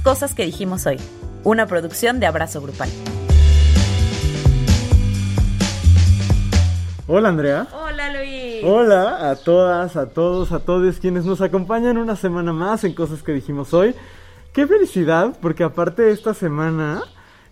Cosas que dijimos hoy, una producción de Abrazo Grupal. Hola Andrea. Hola Luis. Hola a todas, a todos, a todos quienes nos acompañan una semana más en Cosas que dijimos hoy. Qué felicidad, porque aparte de esta semana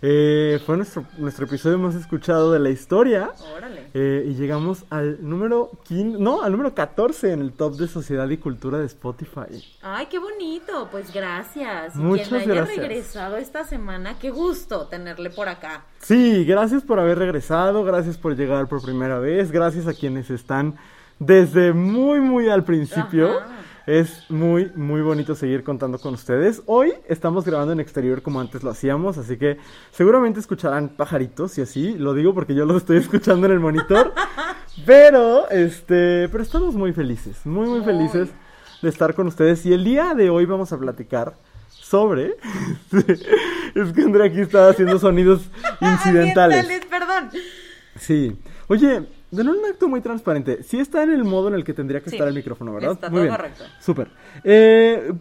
eh, fue nuestro, nuestro episodio más escuchado de la historia. Órale. Eh, y llegamos al número 15, no, al número 14 en el top de sociedad y cultura de Spotify. Ay, qué bonito. Pues gracias. Muchas quien haya gracias. regresado esta semana, qué gusto tenerle por acá. Sí, gracias por haber regresado, gracias por llegar por primera vez, gracias a quienes están desde muy, muy al principio. Ajá. Es muy, muy bonito seguir contando con ustedes. Hoy estamos grabando en exterior como antes lo hacíamos, así que seguramente escucharán pajaritos y así. Lo digo porque yo los estoy escuchando en el monitor. pero, este, pero estamos muy felices, muy, muy felices de estar con ustedes. Y el día de hoy vamos a platicar sobre... es que Andrea aquí estaba haciendo sonidos incidentales. Perdón. Sí. Oye, de un acto muy transparente. Sí está en el modo en el que tendría que Sí, estar el micrófono, ¿verdad? está muy todo bien. correcto. Súper. Eh,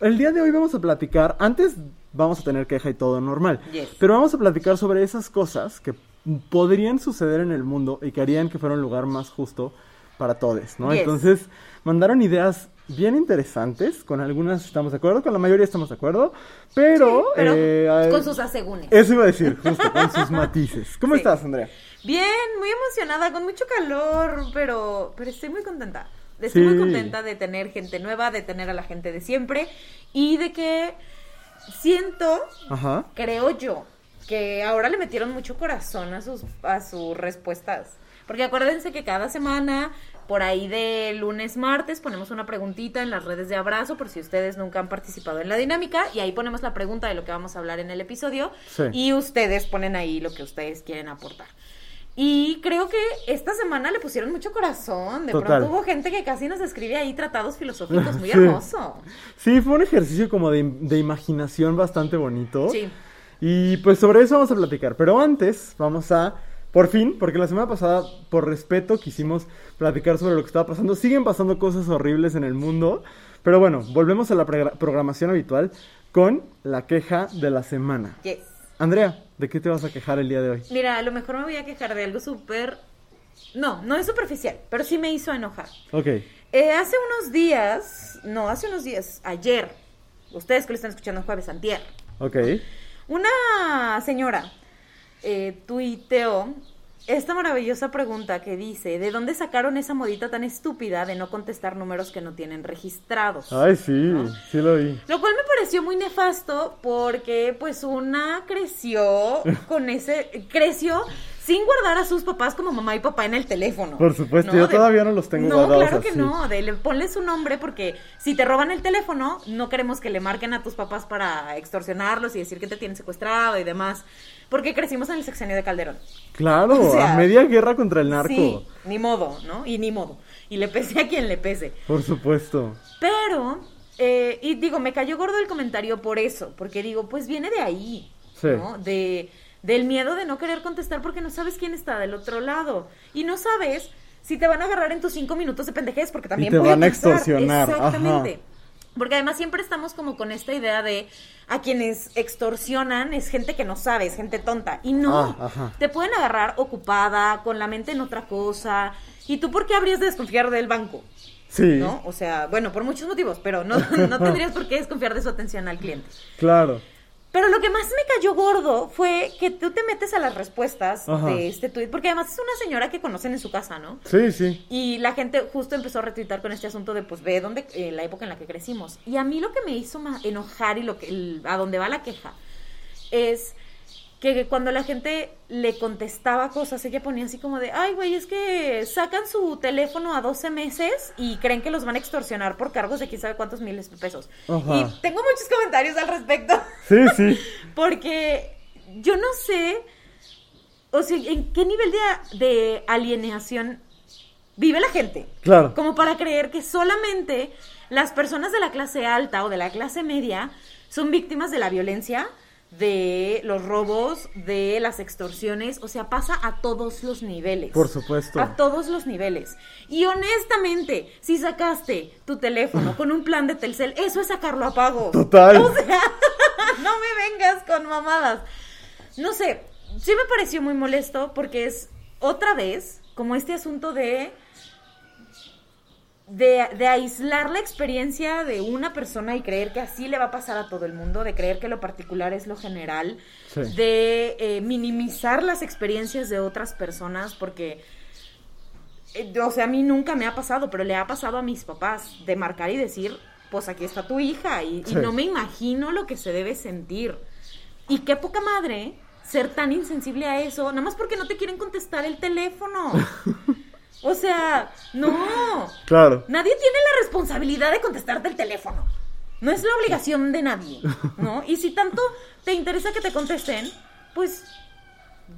el día de hoy vamos a platicar. Antes vamos a tener queja y todo normal. Yes. Pero vamos a platicar sobre esas cosas que podrían suceder en el mundo y que harían que fuera un lugar más justo para todos, ¿no? Yes. Entonces, mandaron ideas bien interesantes. Con algunas estamos de acuerdo, con la mayoría estamos de acuerdo. Pero. Pero eh, con sus asegúnes. Eso iba a decir, justo, con sus matices. ¿Cómo Sí. estás, Andrea? Bien, muy emocionada, con mucho calor, pero, pero estoy muy contenta. Estoy Sí. muy contenta de tener gente nueva, de tener a la gente de siempre y de que siento, Ajá. creo yo, que ahora le metieron mucho corazón a sus, a sus respuestas. Porque acuérdense que cada semana, por ahí de lunes, martes, ponemos una preguntita en las redes de abrazo, por si ustedes nunca han participado en la dinámica, y ahí ponemos la pregunta de lo que vamos a hablar en el episodio, Sí. y ustedes ponen ahí lo que ustedes quieren aportar. Y creo que esta semana le pusieron mucho corazón. De Total. pronto hubo gente que casi nos escribe ahí tratados filosóficos muy Sí. hermoso. Sí, fue un ejercicio como de, de imaginación bastante bonito. Sí. Y pues sobre eso vamos a platicar. Pero antes vamos a, por fin, porque la semana pasada, por respeto, quisimos platicar sobre lo que estaba pasando. Siguen pasando cosas horribles en el mundo. Pero bueno, volvemos a la programación habitual con la queja de la semana. Yes. Andrea, ¿de qué te vas a quejar el día de hoy? Mira, a lo mejor me voy a quejar de algo súper... No, no es superficial, pero sí me hizo enojar. Ok. Eh, hace unos días, no, hace unos días, ayer, ustedes que lo están escuchando jueves antier, Ok. Una señora eh, tuiteó esta maravillosa pregunta que dice, ¿de dónde sacaron esa modita tan estúpida de no contestar números que no tienen registrados? Ay, sí, sí lo vi. Lo cual me pareció muy nefasto porque pues una creció con ese, creció sin guardar a sus papás como mamá y papá en el teléfono. Por supuesto, yo todavía no los tengo no, guardados claro que así. no, de, le- ponle su nombre porque si te roban el teléfono, no queremos que le marquen a tus papás para extorsionarlos y decir que te tienen secuestrado y demás. Porque crecimos en el sexenio de Calderón. Claro, O sea, a media guerra contra el narco. Sí, ni modo, ¿no? Y ni modo. Y le pese a quien le pese. Por supuesto. Pero, eh, y digo, me cayó gordo el comentario por eso, porque digo, pues viene de ahí, Sí. ¿no? De, del miedo de no querer contestar porque no sabes quién está del otro lado. Y no sabes si te van a agarrar en tus cinco minutos de pendejez, porque también te puede van a extorsionar, Exactamente. ajá. Porque además siempre estamos como con esta idea de a quienes extorsionan es gente que no sabe, es gente tonta. Y no, Ah, te pueden agarrar ocupada, con la mente en otra cosa. ¿Y tú por qué habrías de desconfiar del banco? Sí, ¿no? O sea, bueno, por muchos motivos, pero no, no tendrías por qué desconfiar de su atención al cliente. claro. Pero lo que más me cayó gordo fue que tú te metes a las respuestas Ajá. de este tweet, porque además es una señora que conocen en su casa, ¿no? Sí, sí. Y la gente justo empezó a retuitar con este asunto de, pues, ve dónde, eh, la época en la que crecimos. Y a mí lo que me hizo ma- enojar y lo que, el- a dónde va la queja es que cuando la gente le contestaba cosas, ella ponía así como de, ay, güey, es que sacan su teléfono a 12 meses y creen que los van a extorsionar por cargos de quién sabe cuántos miles de pesos. Ajá. Y tengo muchos comentarios al respecto. Sí, sí. Porque yo no sé, o sea, en qué nivel de, de alienación vive la gente. Claro. Como para creer que solamente las personas de la clase alta o de la clase media son víctimas de la violencia de los robos, de las extorsiones, o sea, pasa a todos los niveles. Por supuesto. A todos los niveles. Y honestamente, si sacaste tu teléfono con un plan de Telcel, eso es sacarlo a pago. Total. O sea, no me vengas con mamadas. No sé, sí me pareció muy molesto porque es otra vez como este asunto de de, de, aislar la experiencia de una persona y creer que así le va a pasar a todo el mundo, de creer que lo particular es lo general, Sí. de eh, minimizar las experiencias de otras personas, porque, eh, o sea, a mí nunca me ha pasado, pero le ha pasado a mis papás de marcar y decir, pues aquí está tu hija, y, y no me imagino lo que se debe sentir. Y qué poca madre ser tan insensible a eso, nada más porque no te quieren contestar el teléfono. O sea, no. Claro. Nadie tiene la responsabilidad de contestarte el teléfono. No es la obligación de nadie, ¿no? Y si tanto te interesa que te contesten, pues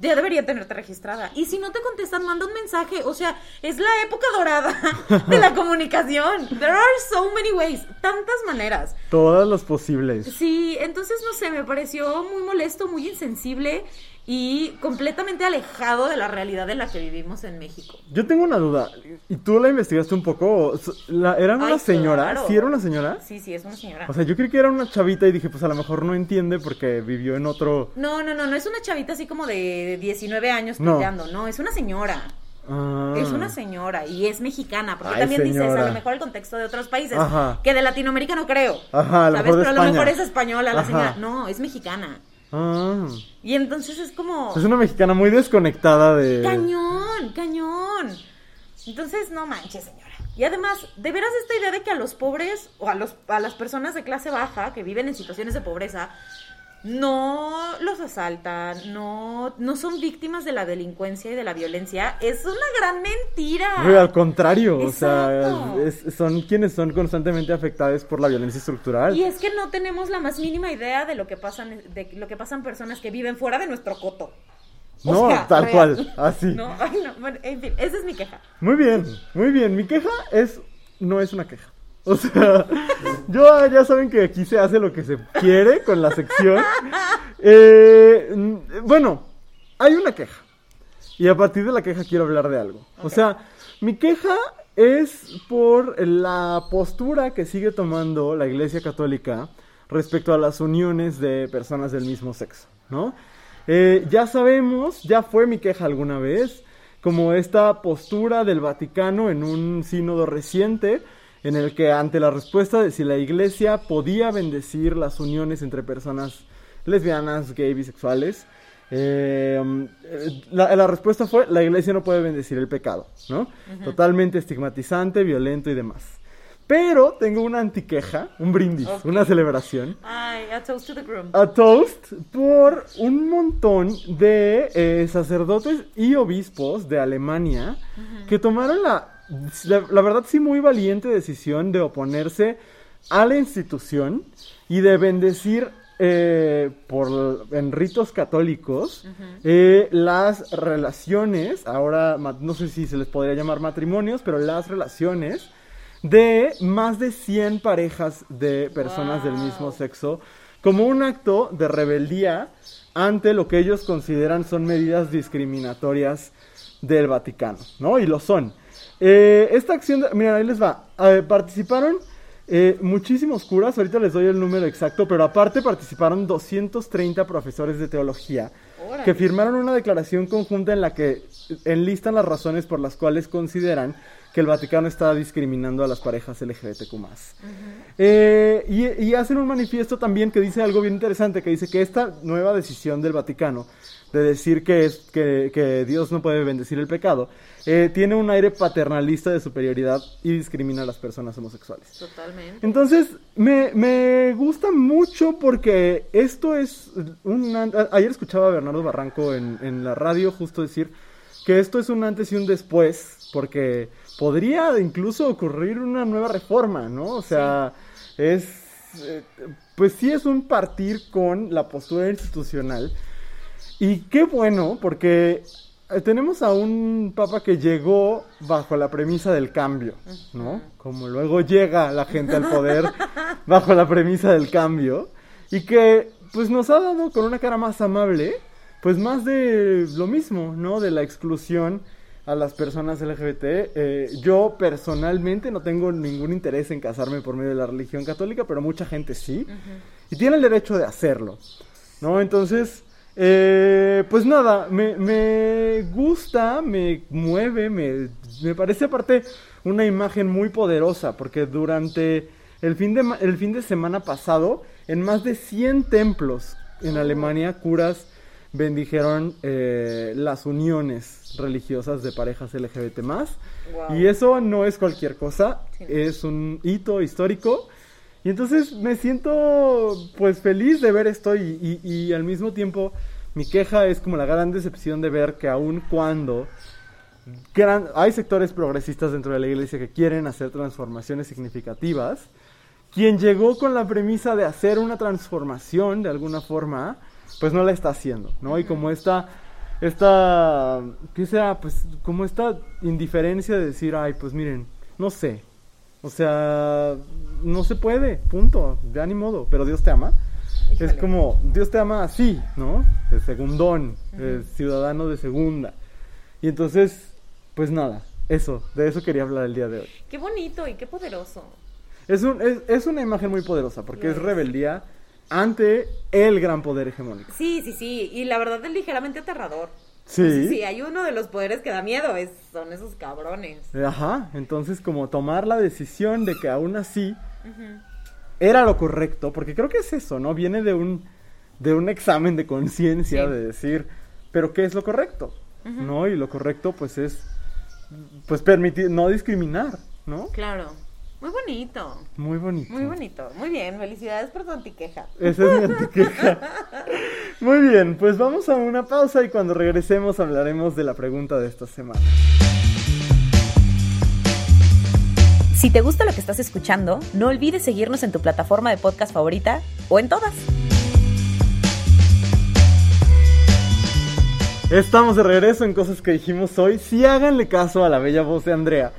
ya debería tenerte registrada. Y si no te contestan, manda un mensaje. O sea, es la época dorada de la comunicación. There are so many ways, tantas maneras. Todas las posibles. Sí, entonces no sé, me pareció muy molesto, muy insensible y completamente alejado de la realidad en la que vivimos en México. Yo tengo una duda. ¿Y tú la investigaste un poco? La- ¿Era una Ay, señora? claro. ¿Sí era una señora? Sí, sí, es una señora. O sea, yo creí que era una chavita y dije, pues a lo mejor no entiende porque vivió en otro... No, no, no, no es una chavita así como de 19 años No. tuiteando, no, es una señora. Ah. Es una señora y es mexicana, porque Ay, también dices a lo mejor el contexto de otros países, Ajá. que de Latinoamérica no creo. Ajá, a lo ¿Sabes? mejor Pero a lo mejor es española la señora. No, es mexicana. Ah. Y entonces es como Es una mexicana muy desconectada de... cañón, cañón. Entonces, no manches, señora. Y además, de veras esta idea de que a los pobres o a los a las personas de clase baja que viven en situaciones de pobreza no los asaltan, no, no son víctimas de la delincuencia y de la violencia, es una gran mentira. Al contrario, o Exacto. sea, es- son quienes son constantemente afectados por la violencia estructural. Y es que no tenemos la más mínima idea de lo que pasan, de lo que pasan personas que viven fuera de nuestro coto. O No, sea, tal real. cual, así. No, ay, no, bueno, en fin, esa es mi queja. Muy bien, muy bien. Mi queja es. No es una queja. O sea, yo ya saben que aquí se hace lo que se quiere con la sección. Eh, bueno, hay una queja. Y a partir de la queja quiero hablar de algo. O sea, mi queja es por la postura que sigue tomando la Iglesia Católica respecto a las uniones de personas del mismo sexo, ¿no? Eh, ya sabemos, ya fue mi queja alguna vez, como esta postura del Vaticano en un sínodo reciente, en el que ante la respuesta de si la Iglesia podía bendecir las uniones entre personas lesbianas, gay, bisexuales, eh, um, eh, la, la respuesta fue, la iglesia no puede bendecir el pecado, ¿no? Totalmente estigmatizante, violento y demás. Pero tengo una antiqueja, un brindis, una celebración, Ay, a toast to the groom. a toast por un montón de eh, sacerdotes y obispos de Alemania que tomaron la, la, la verdad sí muy valiente decisión de oponerse a la institución y de bendecir eh, por en ritos católicos eh, las relaciones ahora no sé si se les podría llamar matrimonios pero las relaciones de más de 100 parejas de personas del mismo sexo como un acto de rebeldía ante lo que ellos consideran son medidas discriminatorias del Vaticano, ¿no? Y lo son. Eh, esta acción, de- miren, ahí les va. Eh, participaron eh, muchísimos curas, ahorita les doy el número exacto, pero aparte participaron 230 profesores de teología Órale. que firmaron una declaración conjunta en la que enlistan las razones por las cuales consideran que el Vaticano está discriminando a las parejas LGBTQ+. Eh, y, y hacen un manifiesto también que dice algo bien interesante, que dice que esta nueva decisión del Vaticano de decir que, es, que, que Dios no puede bendecir el pecado, eh, tiene un aire paternalista de superioridad y discrimina a las personas homosexuales. Totalmente. Entonces, me, me gusta mucho porque esto es un... Ayer escuchaba a Bernardo Barranco en, en la radio justo decir que esto es un antes y un después, porque podría incluso ocurrir una nueva reforma, ¿no? O sea, es... eh, pues sí es un partir con la postura institucional. Y qué bueno, porque eh, tenemos a un papa que llegó bajo la premisa del cambio, ¿no? Como luego llega la gente al poder bajo la premisa del cambio. Y que pues nos ha dado con una cara más amable, pues más de lo mismo, ¿no? De la exclusión a las personas LGBT. Eh, yo personalmente no tengo ningún interés en casarme por medio de la religión católica, pero mucha gente sí. Y tiene el derecho de hacerlo, ¿no? Entonces, eh, pues nada, me, me gusta, me mueve, me, me parece aparte una imagen muy poderosa, porque durante el fin de, el fin de semana pasado, en más de 100 templos en Alemania, curas bendijeron eh, las uniones religiosas de parejas LGBT Wow. Y eso no es cualquier cosa, Sí. es un hito histórico. Y entonces me siento pues feliz de ver esto y, al mismo tiempo mi queja es como la gran decepción de ver que aun cuando hay sectores progresistas dentro de la iglesia que quieren hacer transformaciones significativas, quien llegó con la premisa de hacer una transformación de alguna forma, pues no la está haciendo, ¿no? Y como esta, esta, ¿qué será? Pues como esta indiferencia de decir, ay, pues miren, no sé, o sea, no se puede, punto, ya ni modo, pero Dios te ama. Híjole. Es como, Dios te ama así, ¿no? De segundón, de ciudadano de segunda. Y entonces, pues nada, eso, de eso quería hablar el día de hoy. Qué bonito y qué poderoso. Es, un, es, es una imagen muy poderosa porque es es. rebeldía ante el gran poder hegemónico. Sí, sí, sí. Y la verdad es ligeramente aterrador. Sí. Sí, hay uno de los poderes que da miedo, es, son esos cabrones. Ajá, entonces como tomar la decisión de que aún así era lo correcto, porque creo que es eso, ¿no? Viene de un, de un examen de conciencia Sí. de decir, pero ¿qué es lo correcto? ¿No? Y lo correcto pues es, pues permitir, no discriminar, ¿no? Claro. Muy bonito. Muy bonito. Muy bonito. Muy bien. Felicidades por tu antiqueja. Esa es mi antiqueja. Muy bien, pues vamos a una pausa y cuando regresemos hablaremos de la pregunta de esta semana. Si te gusta lo que estás escuchando, no olvides seguirnos en tu plataforma de podcast favorita o en todas. Estamos de regreso en cosas que dijimos hoy. Sí háganle caso a la bella voz de Andrea.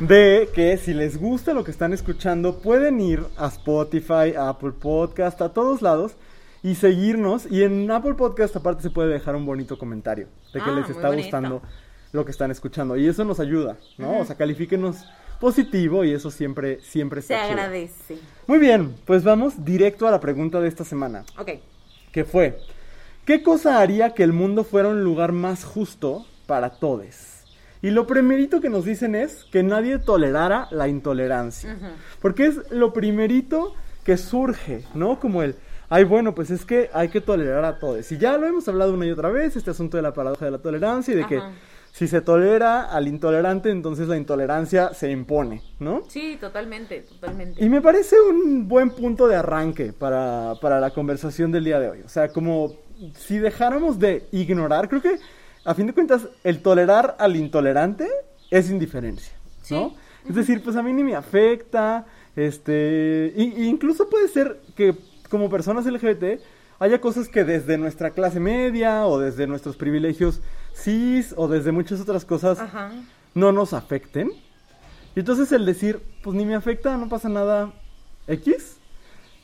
De que si les gusta lo que están escuchando, pueden ir a Spotify, a Apple Podcast, a todos lados y seguirnos. Y en Apple Podcast aparte se puede dejar un bonito comentario de que Ah, les está gustando lo que están escuchando. Y eso nos ayuda, ¿no? O sea, califíquenos positivo y eso siempre, siempre Se está chido. agradece. Muy bien, pues vamos directo a la pregunta de esta semana Ok. que fue, ¿qué cosa haría que el mundo fuera un lugar más justo para todos? Y lo primerito que nos dicen es que nadie tolerara la intolerancia. Porque es lo primerito que surge, ¿no? Como el, ay, bueno, pues es que hay que tolerar a todos. Y ya lo hemos hablado una y otra vez, este asunto de la paradoja de la tolerancia y de que si se tolera al intolerante, entonces la intolerancia se impone, ¿no? Sí, totalmente, totalmente. Y me parece un buen punto de arranque para, para la conversación del día de hoy. O sea, como si dejáramos de ignorar, creo que a fin de cuentas el tolerar al intolerante es indiferencia, ¿no? Sí. Es decir, pues a mí ni me afecta, este, y- y incluso puede ser que como personas LGBT haya cosas que desde nuestra clase media o desde nuestros privilegios cis o desde muchas otras cosas Ajá. no nos afecten. Y entonces el decir, pues ni me afecta, no pasa nada X,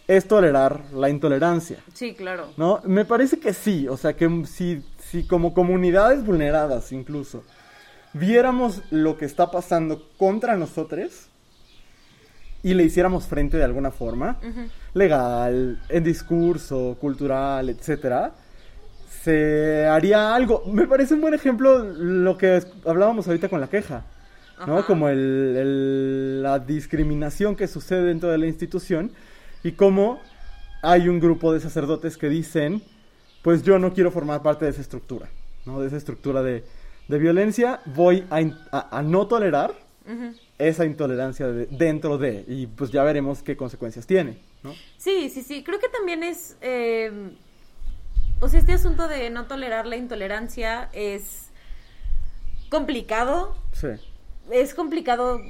es tolerar la intolerancia, Sí, claro. ¿no? Me parece que sí, o sea, que si, si como comunidades vulneradas incluso viéramos lo que está pasando contra nosotros y le hiciéramos frente de alguna forma, legal, en discurso, cultural, etcétera, se haría algo. Me parece un buen ejemplo lo que hablábamos ahorita con la queja, ¿no? Ajá. Como el, el- la discriminación que sucede dentro de la institución y cómo hay un grupo de sacerdotes que dicen, pues yo no quiero formar parte de esa estructura, ¿no? De esa estructura de, de violencia, voy a, in- a- a no tolerar esa intolerancia de- dentro de, y pues ya veremos qué consecuencias tiene, ¿no? Sí, sí, sí. Creo que también es. eh, o sea, este asunto de no tolerar la intolerancia es complicado. Sí. Es complicado,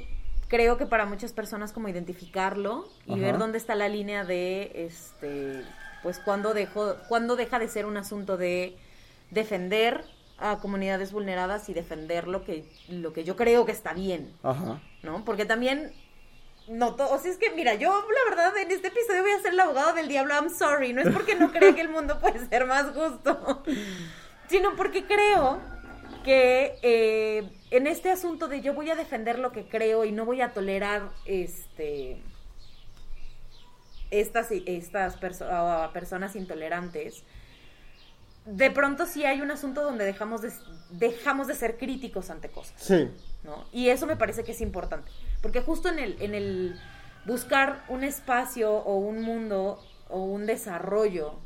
creo que para muchas personas, como identificarlo y Ajá. ver dónde está la línea de. este Pues cuando, dejó, cuando deja de ser un asunto de defender a comunidades vulneradas y defender lo que, lo que yo creo que está bien. Ajá. ¿no? Porque también no todo, o sea, es que mira, yo la verdad en este episodio voy a ser el abogado del diablo, I'm sorry, no es porque no crea que el mundo puede ser más justo, sino porque creo que eh, en este asunto de yo voy a defender lo que creo y no voy a tolerar este estas, estas personas intolerantes, de pronto sí hay un asunto donde dejamos de, dejamos de ser críticos ante cosas. Sí. ¿no? Y eso me parece que es importante. Porque justo en el, en el buscar un espacio o un mundo o un desarrollo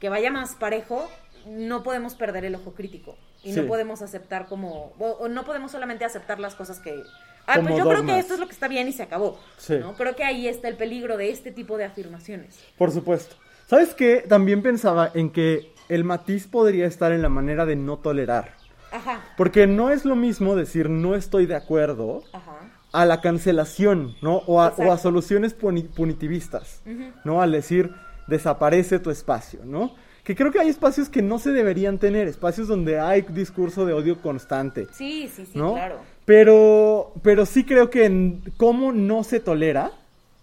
que vaya más parejo, no podemos perder el ojo crítico. Y no podemos aceptar como. O, no podemos solamente aceptar las cosas que. Ah, pues yo creo que esto es lo que está bien y se acabó. ¿no? Creo que ahí está el peligro de este tipo de afirmaciones. Por supuesto. ¿Sabes qué? También pensaba en que el matiz podría estar en la manera de no tolerar. Ajá. Porque no es lo mismo decir no estoy de acuerdo a la cancelación, ¿no? O a, soluciones punitivistas, ¿no? Al decir desaparece tu espacio, ¿no? Que creo que hay espacios que no se deberían tener, espacios donde hay discurso de odio constante. Sí, sí, sí, claro. Pero, pero sí creo que en cómo no se tolera,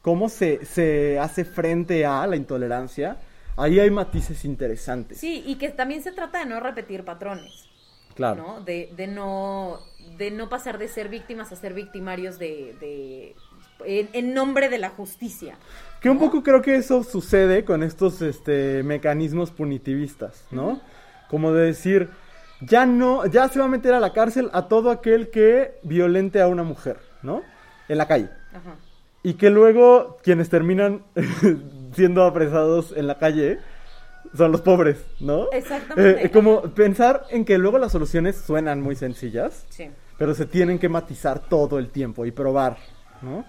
cómo se, se hace frente a la intolerancia, ahí hay matices interesantes. Sí, y que también se trata de no repetir patrones. Claro. De, de, no, de no pasar de ser víctimas a ser victimarios de, en, nombre de la justicia. Que un poco creo que eso sucede con estos este, mecanismos punitivistas, ¿no? Como de decir, ya no, ya se va a meter a la cárcel a todo aquel que violente a una mujer, ¿no? En la calle. Ajá. Y que luego quienes terminan siendo apresados en la calle son los pobres, ¿no? Exactamente. Eh, como pensar en que luego las soluciones suenan muy sencillas, sí. pero se tienen que matizar todo el tiempo y probar, ¿no?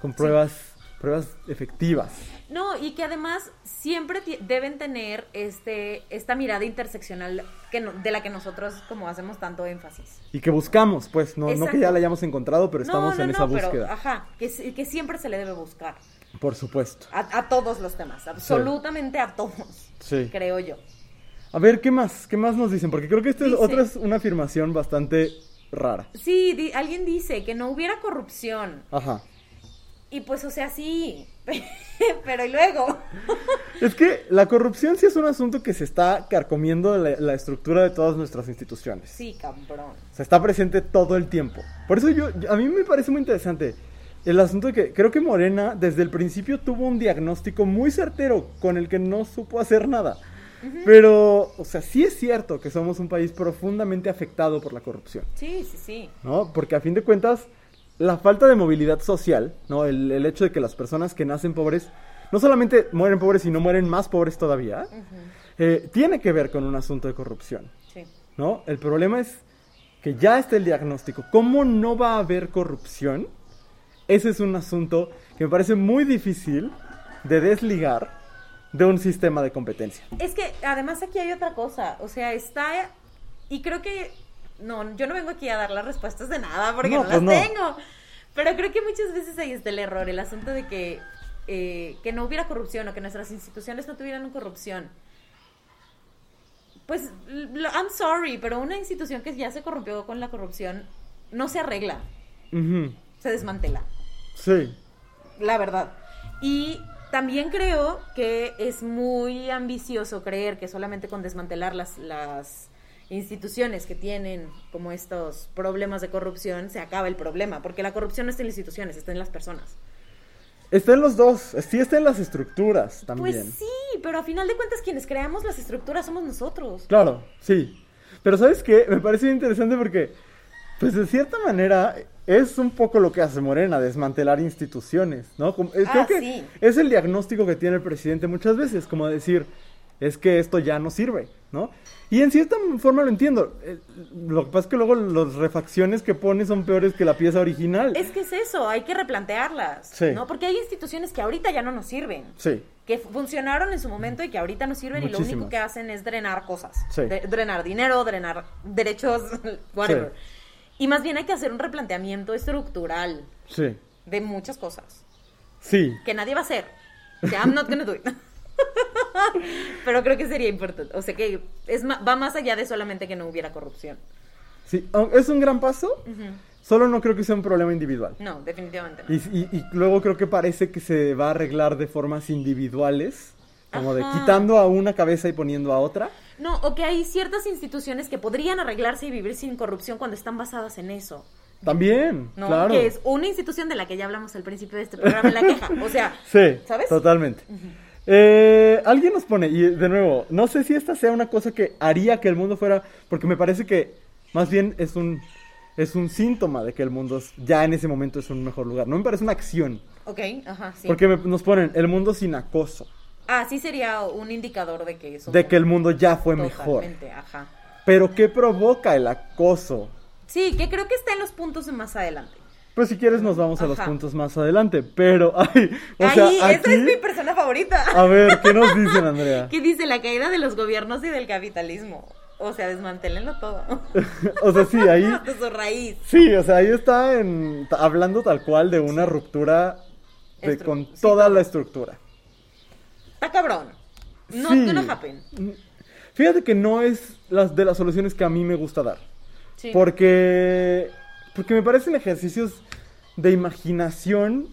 Con pruebas, pruebas efectivas. No, y que además siempre deben tener este, esta mirada interseccional que de la que nosotros como hacemos tanto énfasis. Y que buscamos, pues, no, no que ya la hayamos encontrado, pero estamos en esa búsqueda. Pero, ajá, que, que siempre se le debe buscar. Por supuesto. A, todos los temas, absolutamente a todos. Sí. Creo yo. A ver, ¿qué más? ¿Qué más nos dicen? Porque creo que esta es otra es una afirmación bastante rara. Sí, alguien dice que no hubiera corrupción. Ajá. Y pues, o sea, sí. Pero y luego. es que la corrupción sí es un asunto que se está carcomiendo la, la, estructura de todas nuestras instituciones. Sí, cabrón. O sea, está presente todo el tiempo. Por eso yo, a mí me parece muy interesante el asunto de que creo que Morena desde el principio tuvo un diagnóstico muy certero con el que no supo hacer nada. Pero, o sea, sí es cierto que somos un país profundamente afectado por la corrupción. Sí, sí, sí. ¿No? Porque a fin de cuentas, la falta de movilidad social, ¿no? El, hecho de que las personas que nacen pobres no solamente mueren pobres, sino mueren más pobres todavía, eh, tiene que ver con un asunto de corrupción. Sí. ¿No? El problema es que ya está el diagnóstico. ¿Cómo no va a haber corrupción? ese es un asunto que me parece muy difícil de desligar de un sistema de competencia. Es que además aquí hay otra cosa, o sea, está y creo que no, yo no vengo aquí a dar las respuestas de nada porque no, las pues tengo. Pero creo que muchas veces ahí está el error, el asunto de que, eh, que no hubiera corrupción o que nuestras instituciones no tuvieran corrupción. Pues, I'm sorry, pero una institución que ya se corrompió con la corrupción no se arregla. Se desmantela. Sí. La verdad. Y también creo que es muy ambicioso creer que solamente con desmantelar las, las instituciones que tienen como estos problemas de corrupción se acaba el problema, porque la corrupción no está en las instituciones, está en las personas. Está en los dos, sí está en las estructuras también. Pues sí, pero a final de cuentas quienes creamos las estructuras somos nosotros. Claro, sí. Pero ¿sabes qué? Me parece interesante porque, pues de cierta manera, es un poco lo que hace Morena, desmantelar instituciones, ¿no? Eh, creo ah, que es el diagnóstico que tiene el presidente muchas veces, como decir, es que esto ya no sirve, ¿no? Y en cierta forma lo entiendo. Eh, lo que pasa es que luego las refacciones que pone son peores que la pieza original. Es que es eso, hay que replantearlas, ¿no? Porque hay instituciones que ahorita ya no nos sirven. Sí. Que funcionaron en su momento y que ahorita no sirven y lo único que hacen es drenar cosas. drenar dinero, drenar derechos, whatever. Y más bien hay que hacer un replanteamiento estructural. Sí. De muchas cosas. Sí. Que nadie va a hacer. I'm not gonna do it. Pero creo que sería importante. O sea, que es va más allá de solamente que no hubiera corrupción. Sí, es un gran paso, Solo no creo que sea un problema individual. No, definitivamente no. Y, y- y luego creo que parece que se va a arreglar de formas individuales, como de Ajá. quitando a una cabeza y poniendo a otra. No, o que hay ciertas instituciones que podrían arreglarse y vivir sin corrupción cuando están basadas en eso. También, ¿no? claro. Que es una institución de la que ya hablamos al principio de este programa la queja. O sea, Sí, ¿sabes? totalmente. Eh, alguien nos pone, y de nuevo, no sé si esta sea una cosa que haría que el mundo fuera, porque me parece que más bien es un, es un síntoma de que el mundo es- ya en ese momento es un mejor lugar. No me parece una acción, Ok, ajá, sí. porque me- nos ponen el mundo sin acoso, Ah, sí sería un indicador de que eso. de que el mundo ya fue mejor. Totalmente, ajá. Pero ¿qué provoca el acoso? Sí, que creo que está en los puntos de más adelante. Pues si quieres nos vamos a los puntos más adelante, pero, ay, o Ahí, sea, esa aquí, es mi persona favorita. a ver, ¿qué nos dicen, Andrea? ¿Qué dice la caída de los gobiernos y del capitalismo? O sea, desmantélenlo todo. O sea, sí, ahí, Hasta su raíz. Sí, o sea, ahí está en, hablando tal cual de una ruptura de- Estru- con sí, toda la estructura. Está cabrón. No, Sí. no happen. Fíjate que no es las de las soluciones que a mí me gusta dar. Sí. Porque, porque me parecen ejercicios de imaginación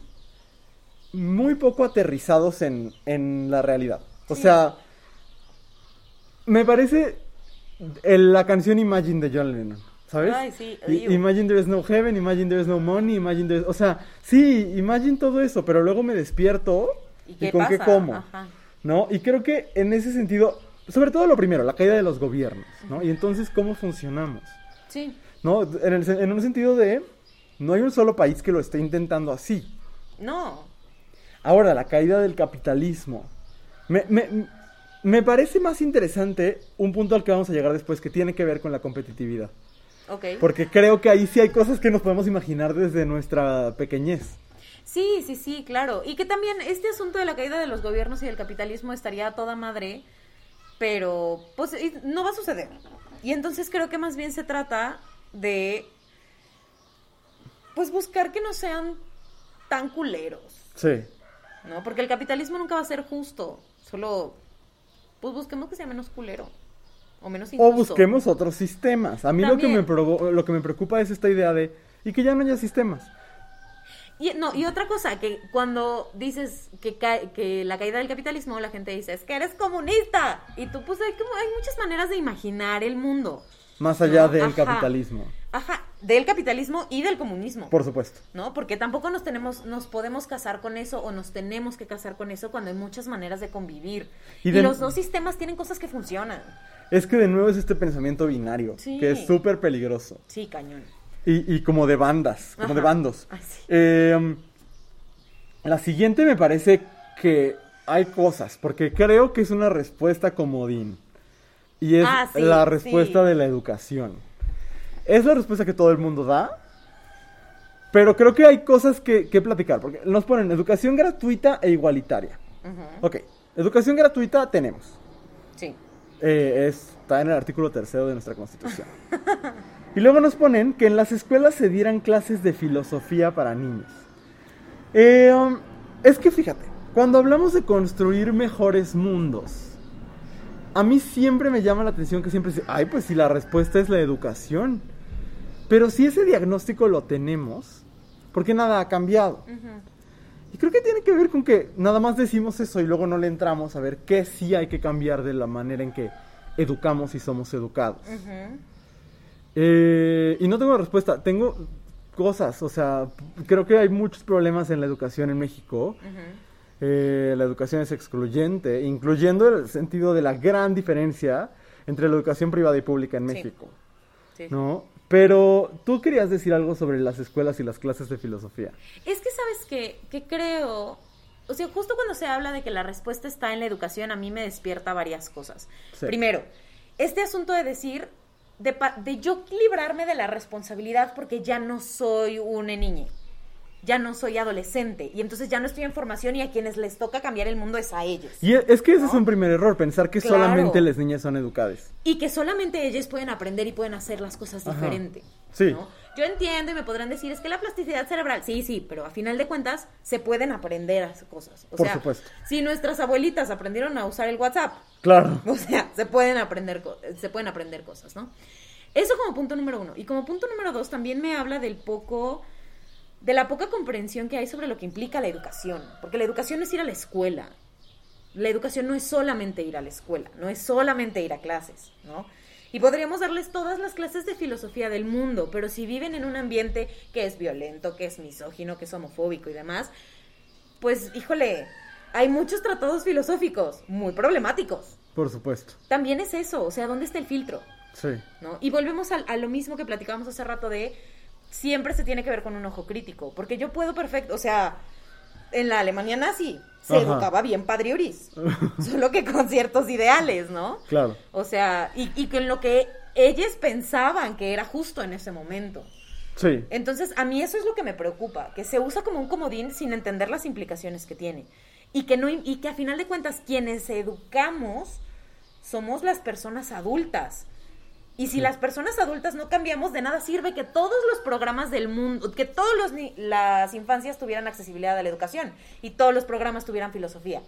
muy poco aterrizados en, en la realidad. O Sí. sea, me parece el- la canción Imagine de John Lennon, ¿sabes? Ay, sí, I-. Imagine there is no heaven, Imagine there is no money, Imagine there is... O sea, sí, Imagine todo eso, pero luego me despierto ¿Y y, qué con qué pasa? como, Ajá. ¿no? Y creo que en ese sentido, sobre todo lo primero, la caída de los gobiernos, ¿no? Y entonces, ¿cómo funcionamos? Sí. ¿No? En, el sen- en un sentido de, no hay un solo país que lo esté intentando así. No. Ahora, la caída del capitalismo. Me, me- me parece más interesante un punto al que vamos a llegar después que tiene que ver con la competitividad. Ok. Porque creo que ahí sí hay cosas que nos podemos imaginar desde nuestra pequeñez. Sí, sí, sí, claro. Y que también este asunto de la caída de los gobiernos y del capitalismo estaría a toda madre, pero pues no va a suceder. Y entonces creo que más bien se trata de pues buscar que no sean tan culeros, Sí. ¿no? Porque el capitalismo nunca va a ser justo, solo pues busquemos que sea menos culero o menos O busquemos otros sistemas. A mí lo que, me provo- lo que me preocupa es esta idea de, y que ya no haya sistemas. Y, no, y otra cosa, que cuando dices que, que la caída del capitalismo, la gente dice, es que eres comunista. Y tú, pues hay, como, hay muchas maneras de imaginar el mundo. Más allá No, del ajá. capitalismo. Ajá, del capitalismo y del comunismo. Por supuesto. ¿No? Porque tampoco nos tenemos, nos podemos casar con eso o nos tenemos que casar con eso cuando hay muchas maneras de convivir. Y los dos sistemas tienen cosas que funcionan. Es que de nuevo es este pensamiento binario, Sí. que es súper peligroso. Sí, cañón. Y, y como de bandas, como de bandos. Ay, sí. Eh, la siguiente me parece que hay cosas, porque creo que es una respuesta comodín. Y es Ah, sí, la respuesta sí. de la educación. Es la respuesta que todo el mundo da, pero creo que hay cosas que, que platicar, porque nos ponen educación gratuita e igualitaria. Ujú, Ok, educación gratuita tenemos. Sí. Eh, es- está en el artículo tercero de nuestra constitución. y luego nos ponen que en las escuelas se dieran clases de filosofía para niños. Eh, um, es que fíjate, cuando hablamos de construir mejores mundos, a mí siempre me llama la atención que siempre dice, ay, pues si la respuesta es la educación. Pero si ese diagnóstico lo tenemos, ¿por qué nada ha cambiado? Y creo que tiene que ver con que nada más decimos eso y luego no le entramos a ver qué sí hay que cambiar de la manera en que educamos y somos educados. Eh, y no tengo respuesta, tengo cosas, o sea, creo que hay muchos problemas en la educación en México. Ujú. Eh, la educación es excluyente, incluyendo el sentido de la gran diferencia entre la educación privada y pública en. México, Sí. ¿no? Pero tú querías decir algo sobre las escuelas y las clases de filosofía. Es que sabes que, que creo, o sea, justo cuando se habla de que la respuesta está en la educación, a mí me despierta varias cosas. Sí. Primero, este asunto de decir, de, de yo librarme de la responsabilidad porque ya no soy una niña, ya no soy adolescente, y entonces ya no estoy en formación y a quienes les toca cambiar el mundo es a ellos. Y es que ese es un primer error, pensar que Claro. solamente las niñas son educadas. Y que solamente ellos pueden aprender y pueden hacer las cosas Ajá. diferente. Sí. ¿no? Yo entiendo y me podrán decir, es que la plasticidad cerebral, sí, sí, pero a final de cuentas se pueden aprender cosas. O Por sea, supuesto. si nuestras abuelitas aprendieron a usar el WhatsApp, Claro. o sea, se pueden aprender, se pueden aprender cosas, ¿no? Eso como punto número uno. Y como punto número dos, también me habla del poco, de la poca comprensión que hay sobre lo que implica la educación. Porque la educación no es ir a la escuela. La educación no es solamente ir a la escuela, no es solamente ir a clases, ¿no? Y podríamos darles todas las clases de filosofía del mundo, pero si viven en un ambiente que es violento, que es misógino, que es homofóbico y demás, pues híjole, hay muchos tratados filosóficos muy problemáticos. Por supuesto. También es eso, o sea, ¿dónde está el filtro? Sí. ¿No? Y volvemos a, a lo mismo que platicábamos hace rato de siempre se tiene que ver con un ojo crítico, porque yo puedo perfecto, o sea, en la Alemania nazi se Ajá. educaba bien padriuris, solo que con ciertos ideales, ¿no? Claro. O sea, y, y con lo que ellos pensaban que era justo en ese momento. Sí. Entonces, a mí eso es lo que me preocupa, que se usa como un comodín sin entender las implicaciones que tiene. Y que, no, y que a final de cuentas, quienes educamos somos las personas adultas. Y si las personas adultas no cambiamos, de nada sirve que todos los programas del mundo, que todas las infancias tuvieran accesibilidad a la educación y todos los programas tuvieran filosofía.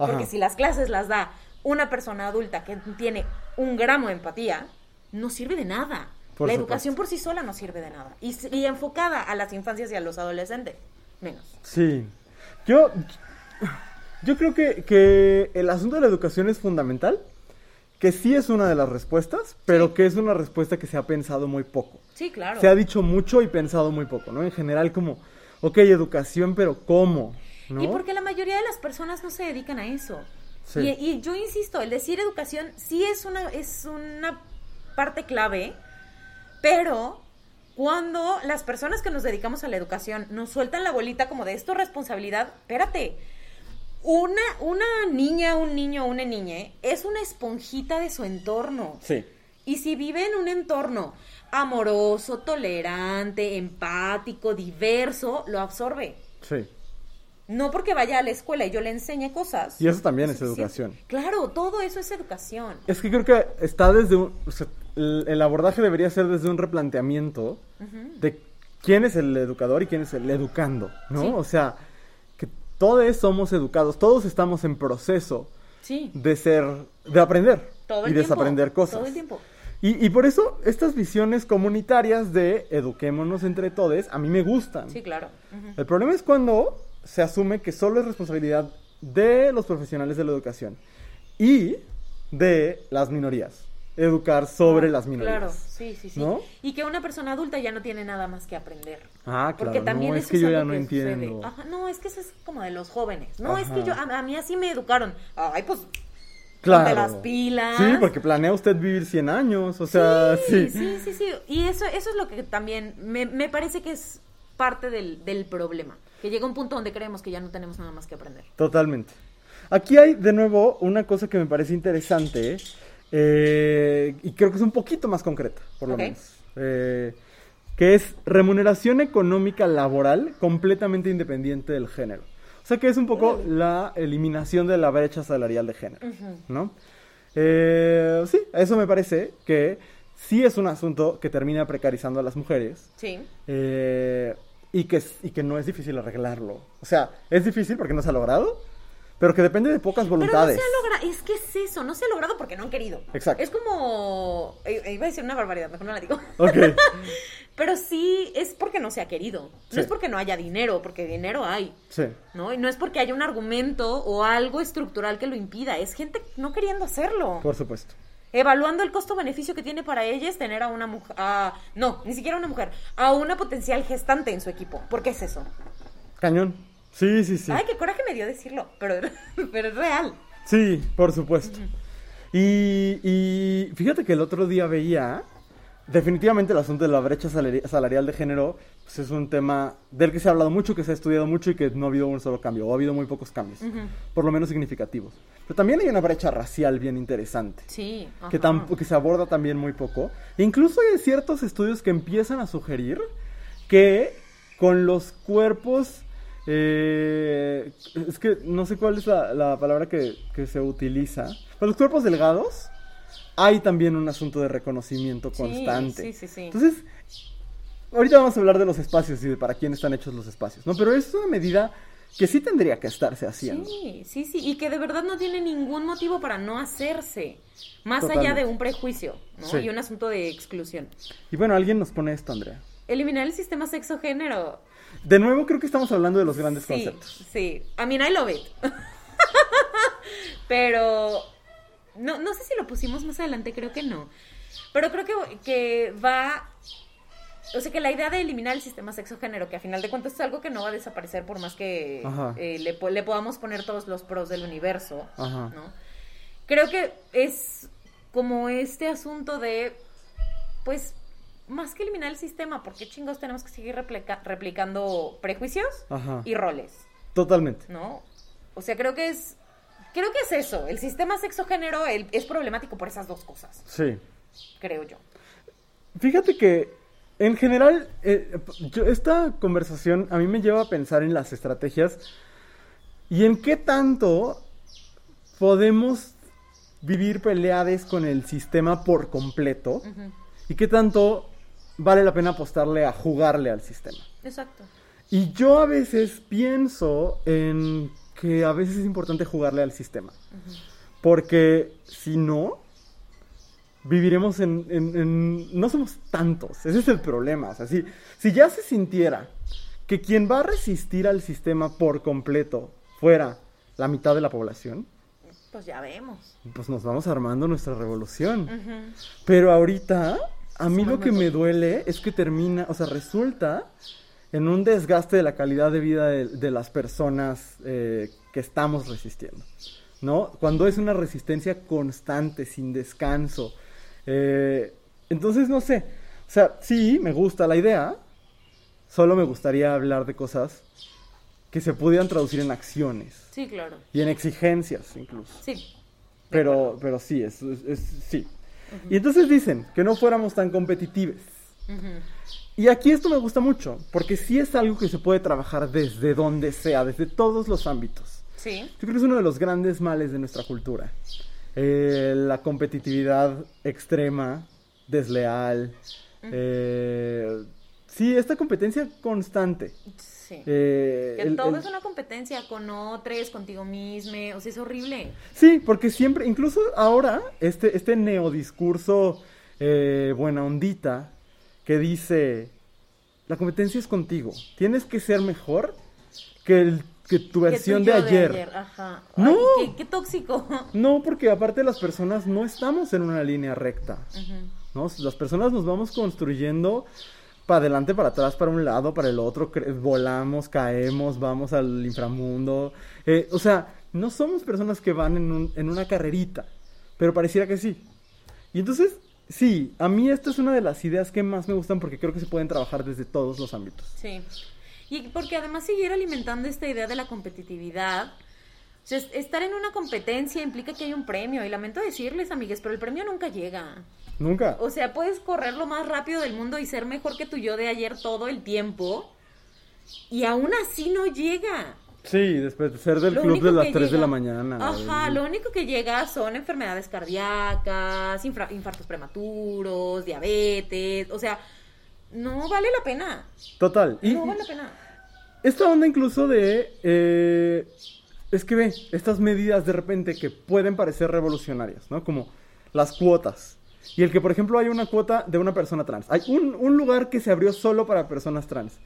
Ajá. Porque si las clases las da una persona adulta que tiene un gramo de empatía, no sirve de nada. Por la supuesto. educación por sí sola no sirve de nada. Y, y enfocada a las infancias y a los adolescentes, menos. Sí. Yo, yo creo que, que el asunto de la educación es fundamental, que sí es una de las respuestas, pero que es una respuesta que se ha pensado muy poco. Sí, claro. Se ha dicho mucho y pensado muy poco, ¿no? En general como, ok, educación, pero ¿cómo? ¿No? Y porque la mayoría de las personas no se dedican a eso. Sí. Y, y yo insisto, el decir educación sí es una, es una parte clave, pero cuando las personas que nos dedicamos a la educación nos sueltan la bolita como de esto es responsabilidad, espérate. Una, una niña, un niño, una niña es una esponjita de su entorno. Sí. Y si vive en un entorno amoroso, tolerante, empático, diverso, lo absorbe. Sí. No porque vaya a la escuela y yo le enseñe cosas. Y eso también es educación. Claro, todo eso es educación. Es que creo que está desde un... o sea, el, abordaje debería ser desde un replanteamiento de quién es el educador y quién es el educando, ¿no? Sí. O sea, todos somos educados, todos estamos en proceso Sí. de ser, de aprender Todo y tiempo. desaprender cosas. Todo el tiempo. Y, y por eso estas visiones comunitarias de eduquémonos entre todos a mí me gustan. Sí, claro. El problema es cuando se asume que solo es responsabilidad de los profesionales de la educación y de las minorías. Educar sobre las minorías. Claro, sí, sí, sí. ¿No? Y que una persona adulta ya no tiene nada más que aprender. Ah, claro. Porque también no, es que yo ya no que entiendo. Ajá, no, es que eso es como de los jóvenes. No, es que yo, a, a mí así me educaron. Ay, pues, Claro. ponte las pilas. Sí, porque planea usted vivir 100 años, o sea, sí. sí, sí, sí, sí. Y eso, eso es lo que también me, me parece que es parte del, del problema. Que llega un punto donde creemos que ya no tenemos nada más que aprender. Totalmente. Aquí hay de nuevo una cosa que me parece interesante eh, y creo que es un poquito más concreta, por lo menos. Eh, que es remuneración económica laboral completamente independiente del género. O sea que es un poco la eliminación de la brecha salarial de género, ¿no? Eh, sí, eso me parece que sí es un asunto que termina precarizando a las mujeres Sí. eh, y, que, y que no es difícil arreglarlo. O sea, es difícil porque no se ha logrado, pero que depende de pocas Pero no voluntades. se ha logrado, es que es eso, no se ha logrado porque no han querido. Exacto. Es como, eh, iba a decir una barbaridad, mejor no la digo. Ok, Pero sí, es porque no se ha querido. No es porque no haya dinero, porque dinero hay. sí, ¿no? Y no es porque haya un argumento o algo estructural que lo impida, es gente no queriendo hacerlo. por supuesto. Evaluando el costo-beneficio que tiene para ellas tener a una mujer, no, ni siquiera una mujer, a una potencial gestante en su equipo. ¿Por qué es eso? Cañón. Sí, sí, sí. Ay, qué coraje me dio decirlo, pero, pero es real. Sí, por supuesto. y, y fíjate que el otro día veía, definitivamente el asunto de la brecha salari- salarial de género, pues es un tema del que se ha hablado mucho, que se ha estudiado mucho y que no ha habido un solo cambio, o ha habido muy pocos cambios, por lo menos significativos. Pero también hay una brecha racial bien interesante. Sí. que, que se aborda también muy poco. Incluso hay ciertos estudios que empiezan a sugerir que con los cuerpos... eh, es que no sé cuál es la, la palabra que, que se utiliza. Con los cuerpos delgados hay también un asunto de reconocimiento constante. sí, sí, sí. Entonces, ahorita vamos a hablar de los espacios y de para quién están hechos los espacios, ¿no? Pero es una medida que sí tendría que estarse haciendo. Sí, sí, sí, y que de verdad no tiene ningún motivo para no hacerse, más allá de un prejuicio, ¿no? Y un asunto de exclusión. Y bueno, alguien nos pone esto, Andrea. Eliminar el sistema sexo-género. De nuevo, creo que estamos hablando de los grandes sí, conceptos. Sí, I mean, I love it. Pero no, no sé si lo pusimos más adelante, creo que no. Pero creo que, que va... O sea, que la idea de eliminar el sistema sexo-género, que a final de cuentas es algo que no va a desaparecer por más que eh, le, le podamos poner todos los pros del universo, Ajá. ¿no? Creo que es como este asunto de, pues, más que eliminar el sistema, ¿por qué chingos tenemos que seguir replica- replicando prejuicios Ajá. y roles, Totalmente. ¿no? O sea, creo que es, creo que es eso, el sistema sexo-género el- es problemático por esas dos cosas, Sí. creo yo. Fíjate que en general eh, yo- esta conversación a mí me lleva a pensar en las estrategias y en qué tanto podemos vivir peleades con el sistema por completo y qué tanto vale la pena apostarle a jugarle al sistema. Exacto. Y yo a veces pienso en que a veces es importante jugarle al sistema. Porque si no, viviremos en, en- en- No somos tantos. Ese es el problema. O sea, si, si ya se sintiera que quien va a resistir al sistema por completo fuera la mitad de la población, Pues ya vemos. pues nos vamos armando nuestra revolución. Pero ahorita, a mí lo que me duele es que termina, o sea, resulta en un desgaste de la calidad de vida de, de las personas eh, que estamos resistiendo, ¿no? Cuando es una resistencia constante, sin descanso. Eh, entonces, no sé, o sea, sí, me gusta la idea, solo me gustaría hablar de cosas que se pudieran traducir en acciones Sí, claro. y en exigencias incluso. Sí. Pero, pero sí, es, es- es- sí. Y entonces dicen que no fuéramos tan competitivos. Y aquí esto me gusta mucho, porque sí es algo que se puede trabajar desde donde sea, desde todos los ámbitos. Sí. Yo creo que es uno de los grandes males de nuestra cultura. Eh, la competitividad extrema, desleal. eh, sí, esta competencia constante. Sí. Eh, Que el- todo el- es una competencia con otros, contigo mismo, o sea, es horrible. Sí, porque siempre, incluso ahora, este, este neodiscurso eh, buena ondita que dice, la competencia es contigo, tienes que ser mejor que, el, que tu Que versión de ayer. Ajá. No. Ay, qué, qué tóxico. No, porque aparte las personas no estamos en una línea recta. ¿no? Las personas nos vamos construyendo para adelante, para atrás, para un lado, para el otro, volamos, caemos, vamos al inframundo. Eh, o sea, no somos personas que van en, un- en una carrerita, pero pareciera que sí. Y entonces, sí, a mí esta es una de las ideas que más me gustan porque creo que se pueden trabajar desde todos los ámbitos. Sí. Y porque además seguir alimentando esta idea de la competitividad. O sea, es- estar en una competencia implica que hay un premio. Y lamento decirles, amigues, pero el premio nunca llega. Nunca. O sea, puedes correr lo más rápido del mundo y ser mejor que tu yo de ayer todo el tiempo. Y aún así no llega. Sí, después de ser del Lo club de las que 3 de la mañana. Ajá, lo único que llega son enfermedades cardíacas, infra- infartos prematuros, diabetes. O sea, no vale la pena. Total. Y, No vale la pena. Esta onda incluso de... eh, es que ve, estas medidas de repente que pueden parecer revolucionarias, ¿no? Como las cuotas. Y el que, por ejemplo, hay una cuota de una persona trans. Hay un, un lugar que se abrió solo para personas trans.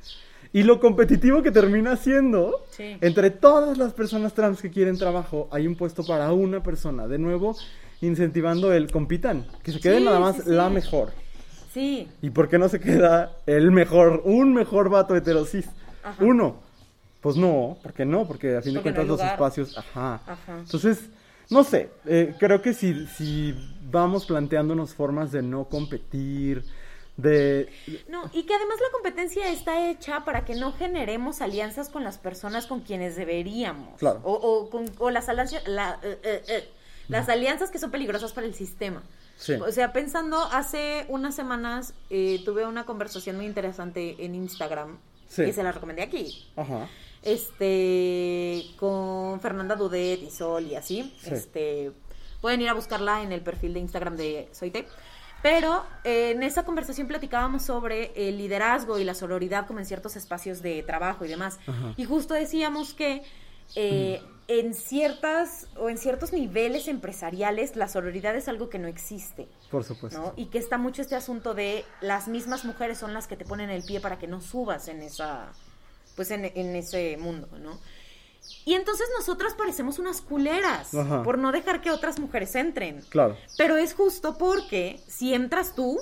Y lo competitivo que termina siendo, Sí. entre todas las personas trans que quieren trabajo, hay un puesto para una persona. De nuevo, incentivando el compitan. Que se quede Sí, nada más sí, la mejor. Sí, ¿Y por qué no se queda el mejor, un mejor vato heterosis? Ajá. Uno. Pues no, ¿por qué no? Porque a fin de Porque no cuentas los espacios, ajá. Ajá. Entonces, no sé, eh, creo que si, si vamos planteándonos formas de no competir, de... No, y que además la competencia está hecha para que no generemos alianzas con las personas con quienes deberíamos. Claro. O, o con, o las, alianzas, la- eh, eh, eh, las alianzas que son peligrosas para el sistema. Sí. O sea, pensando, hace unas semanas eh, tuve una conversación muy interesante en Instagram. Sí. Y se la recomendé aquí. Ajá. Este, con Fernanda Dudet y Sol y así. Sí. Este, pueden ir a buscarla en el perfil de Instagram de Soite. Pero eh, en esa conversación platicábamos sobre el liderazgo y la sororidad como en ciertos espacios de trabajo y demás. Ajá. Y justo decíamos que eh, en ciertas o en ciertos niveles empresariales la sororidad es algo que no existe. Por supuesto. ¿no? Y que está mucho este asunto de las mismas mujeres son las que te ponen el pie para que no subas en esa, pues en, en ese mundo, ¿no? Y entonces nosotras parecemos unas culeras Ajá. por no dejar que otras mujeres entren. Claro. Pero es justo porque si entras tú,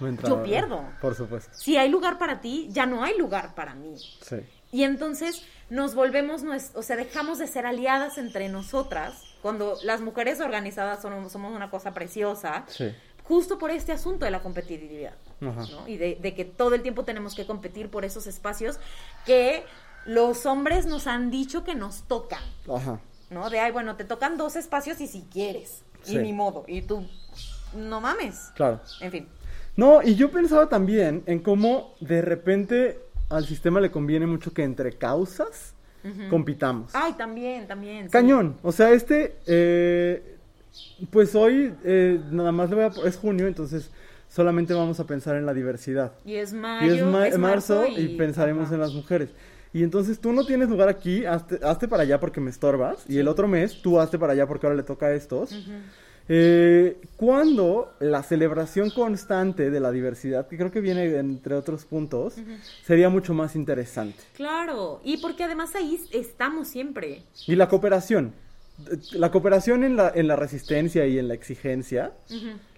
entra- yo pierdo. Por supuesto. si hay lugar para ti, ya no hay lugar para mí. Sí. Y entonces nos volvemos, o sea, dejamos de ser aliadas entre nosotras, cuando las mujeres organizadas son- somos una cosa preciosa, Sí. justo por este asunto de la competitividad. ¿No? Y de, de que todo el tiempo tenemos que competir por esos espacios que los hombres nos han dicho que nos tocan, Ajá. ¿no? De, ay, bueno, te tocan dos espacios y si quieres, Sí. y ni modo, y tú, no mames. Claro. En fin. No, y yo pensaba también en cómo de repente al sistema le conviene mucho que entre causas compitamos. Ay, también, también. sí. Cañón. O sea, este, eh, pues hoy eh, nada más le voy a, es junio, entonces solamente vamos a pensar en la diversidad. Y es Y mayo, es, ma- es marzo y, pensaremos ajá. en las mujeres. Y entonces tú no tienes lugar aquí, hazte, hazte para allá porque me estorbas. Y el otro mes tú hazte para allá porque ahora le toca a estos. Eh, cuando la celebración constante de la diversidad, que creo que viene entre otros puntos, sería mucho más interesante. Claro, y porque además ahí estamos siempre. Y la cooperación. La cooperación en la, en la resistencia y en la exigencia,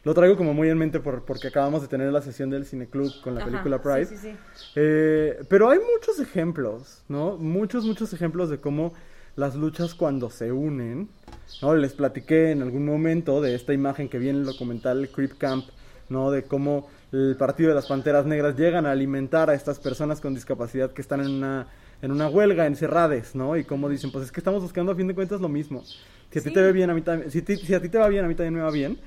lo traigo como muy en mente por, porque acabamos de tener la sesión del Cineclub con la Ajá, película sí, Pride. sí, sí. Eh, pero hay muchos ejemplos, ¿no? Muchos, muchos ejemplos de cómo las luchas cuando se unen, ¿no? Les platiqué en algún momento de esta imagen que viene en el documental Creep Camp, ¿no? De cómo el Partido de las Panteras Negras llegan a alimentar a estas personas con discapacidad que están en una, en una huelga, encerrades, ¿no? Y cómo dicen, pues es que estamos buscando a fin de cuentas lo mismo. Si a ti te ve bien, a mí también, si, ti- si a ti te va bien, a mí también me va bien.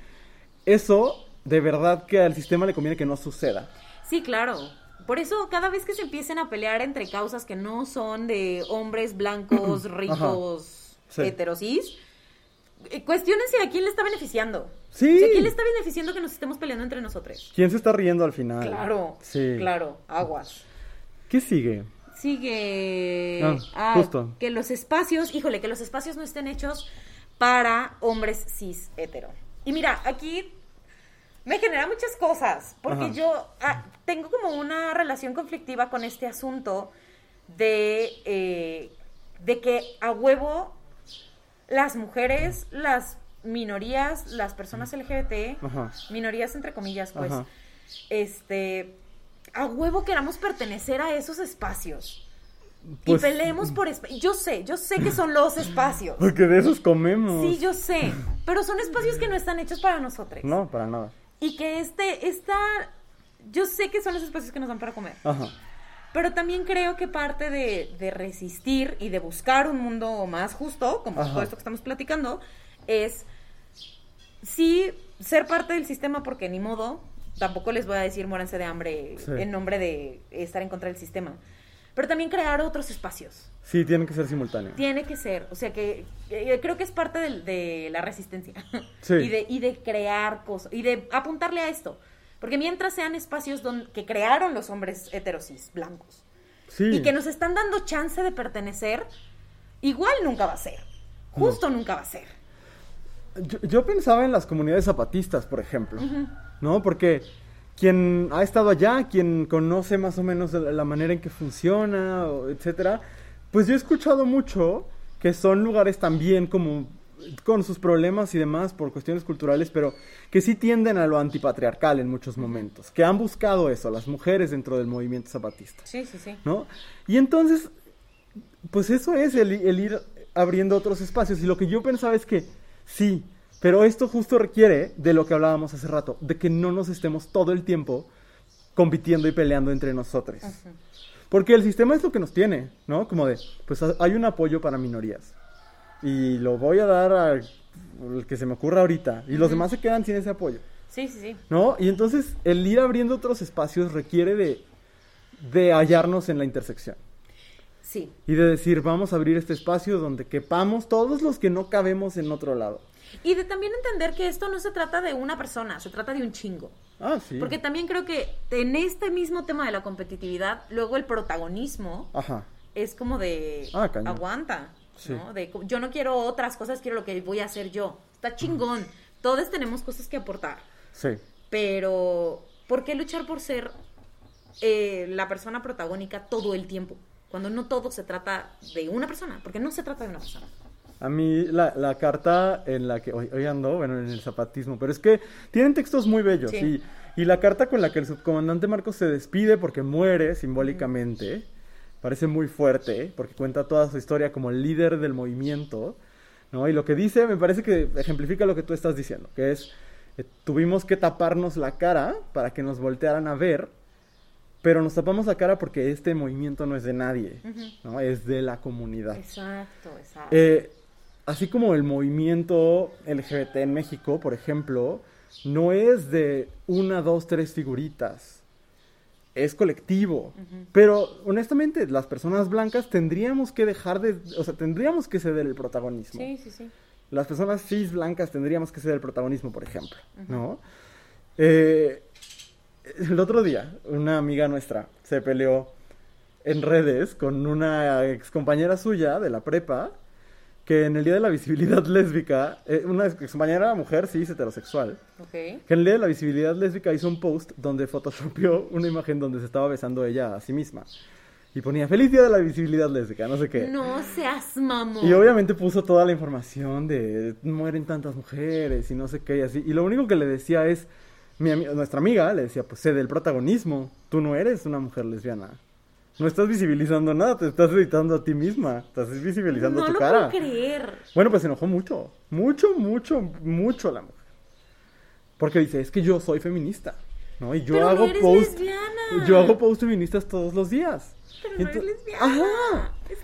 Eso, de verdad que al sistema le conviene que no suceda. Sí, claro. Por eso cada vez que se empiecen a pelear entre causas que no son de hombres blancos, ricos, Sí. heterosis, eh, cuestionense a quién le está beneficiando. Sí. O sea, ¿a quién le está beneficiando que nos estemos peleando entre nosotros? ¿Quién se está riendo al final? Claro. Sí. Claro, aguas. ¿Qué sigue? Sigue. Ah, ah, justo. Que los espacios, híjole, que los espacios no estén hechos para hombres cis hetero. Y mira, aquí me genera muchas cosas, porque Ajá. yo ah, tengo como una relación conflictiva con este asunto de, eh, de que a huevo las mujeres, las minorías, las personas LGBT, Ajá. minorías entre comillas, pues, Ajá. este, a huevo queramos pertenecer a esos espacios. Pues- y peleemos por esp- Yo sé, yo sé que son los espacios. Porque de esos comemos. Sí, yo sé. Pero son espacios que no están hechos para nosotros. No, para nada. Y que este, esta. Yo sé que son los espacios que nos dan para comer. Ajá. Pero también creo que parte de, de resistir y de buscar un mundo más justo, como Ajá. todo esto que estamos platicando, es sí ser parte del sistema porque ni modo, tampoco les voy a decir muéranse de hambre Sí. en nombre de estar en contra del sistema. Pero también crear otros espacios. Sí, tiene que ser simultáneo. Tiene que ser, o sea que eh, creo que es parte de, la resistencia. Sí. y, de, y de crear cosas, y de apuntarle a esto. Porque mientras sean espacios donde, que crearon los hombres heterosis blancos Sí. y que nos están dando chance de pertenecer, igual nunca va a ser. Justo nunca va a ser. Yo, yo pensaba en las comunidades zapatistas, por ejemplo. ¿No? Porque quien ha estado allá, quien conoce más o menos la manera en que funciona, etcétera, pues yo he escuchado mucho que son lugares también como con sus problemas y demás por cuestiones culturales, pero que sí tienden a lo antipatriarcal en muchos momentos, que han buscado eso, las mujeres dentro del movimiento zapatista. Sí, sí, sí. ¿no? Y entonces, pues eso es el, el ir abriendo otros espacios. Y lo que yo pensaba es que sí, pero esto justo requiere de lo que hablábamos hace rato, de que no nos estemos todo el tiempo compitiendo y peleando entre nosotros. Porque el sistema es lo que nos tiene, ¿no? Como de, pues ha- hay un apoyo para minorías. Y lo voy a dar al al que se me ocurra ahorita. Y los demás se quedan sin ese apoyo. Sí, sí, sí. ¿No? Y entonces el ir abriendo otros espacios requiere de, de hallarnos en la intersección. Sí. Y de decir, vamos a abrir este espacio donde quepamos todos los que no cabemos en otro lado. Y de también entender que esto no se trata de una persona, se trata de un chingo. Ah, sí. Porque también creo que en este mismo tema de la competitividad, luego el protagonismo Ajá. es como de Ah, aguanta, Sí. ¿no? De yo no quiero otras cosas, quiero lo que voy a hacer yo. Está chingón. Todos tenemos cosas que aportar, Sí. pero ¿por qué luchar por ser eh, la persona protagónica todo el tiempo? Cuando no todo se trata de una persona, porque no se trata de una persona. A mí la, la carta en la que hoy, hoy ando, bueno, en el zapatismo, pero es que tienen textos muy bellos Sí. y, y la carta con la que el subcomandante Marcos se despide porque muere simbólicamente, parece muy fuerte, porque cuenta toda su historia como el líder del movimiento, ¿no? Y lo que dice me parece que ejemplifica lo que tú estás diciendo, que es, eh, tuvimos que taparnos la cara para que nos voltearan a ver, pero nos tapamos la cara porque este movimiento no es de nadie, ¿no? Es de la comunidad. Exacto, exacto. Eh, así como el movimiento LGBT en México, por ejemplo, no es de una, dos, tres figuritas. Es colectivo. Pero honestamente, las personas blancas tendríamos que dejar de. O sea, tendríamos que ceder el protagonismo. sí, sí, sí. Las personas cis blancas tendríamos que ceder el protagonismo, por ejemplo. ¿No? Eh, el otro día, una amiga nuestra se peleó en redes con una ex compañera suya de la prepa que en el día de la visibilidad lésbica, eh, una compañera mujer, sí, heterosexual, Ok. que en el día de la visibilidad lésbica hizo un post donde photoshopeó una imagen donde se estaba besando ella a sí misma. Y ponía, feliz día de la visibilidad lésbica, no sé qué. No seas mamón. Y obviamente puso toda la información de mueren tantas mujeres y no sé qué y así. Y lo único que le decía es, mi ami- nuestra amiga le decía, pues cede el protagonismo. Tú no eres una mujer lesbiana. No estás visibilizando nada, te estás editando a ti misma. Estás visibilizando no tu lo cara. puedo creer. Bueno, pues se enojó mucho. Mucho, mucho, mucho la mujer. Porque dice, es que yo soy feminista. ¿no? Y yo Pero no hago eres post. lesbiana. Yo hago post feministas todos los días. Pero no eres lesbiana. Ajá. Es-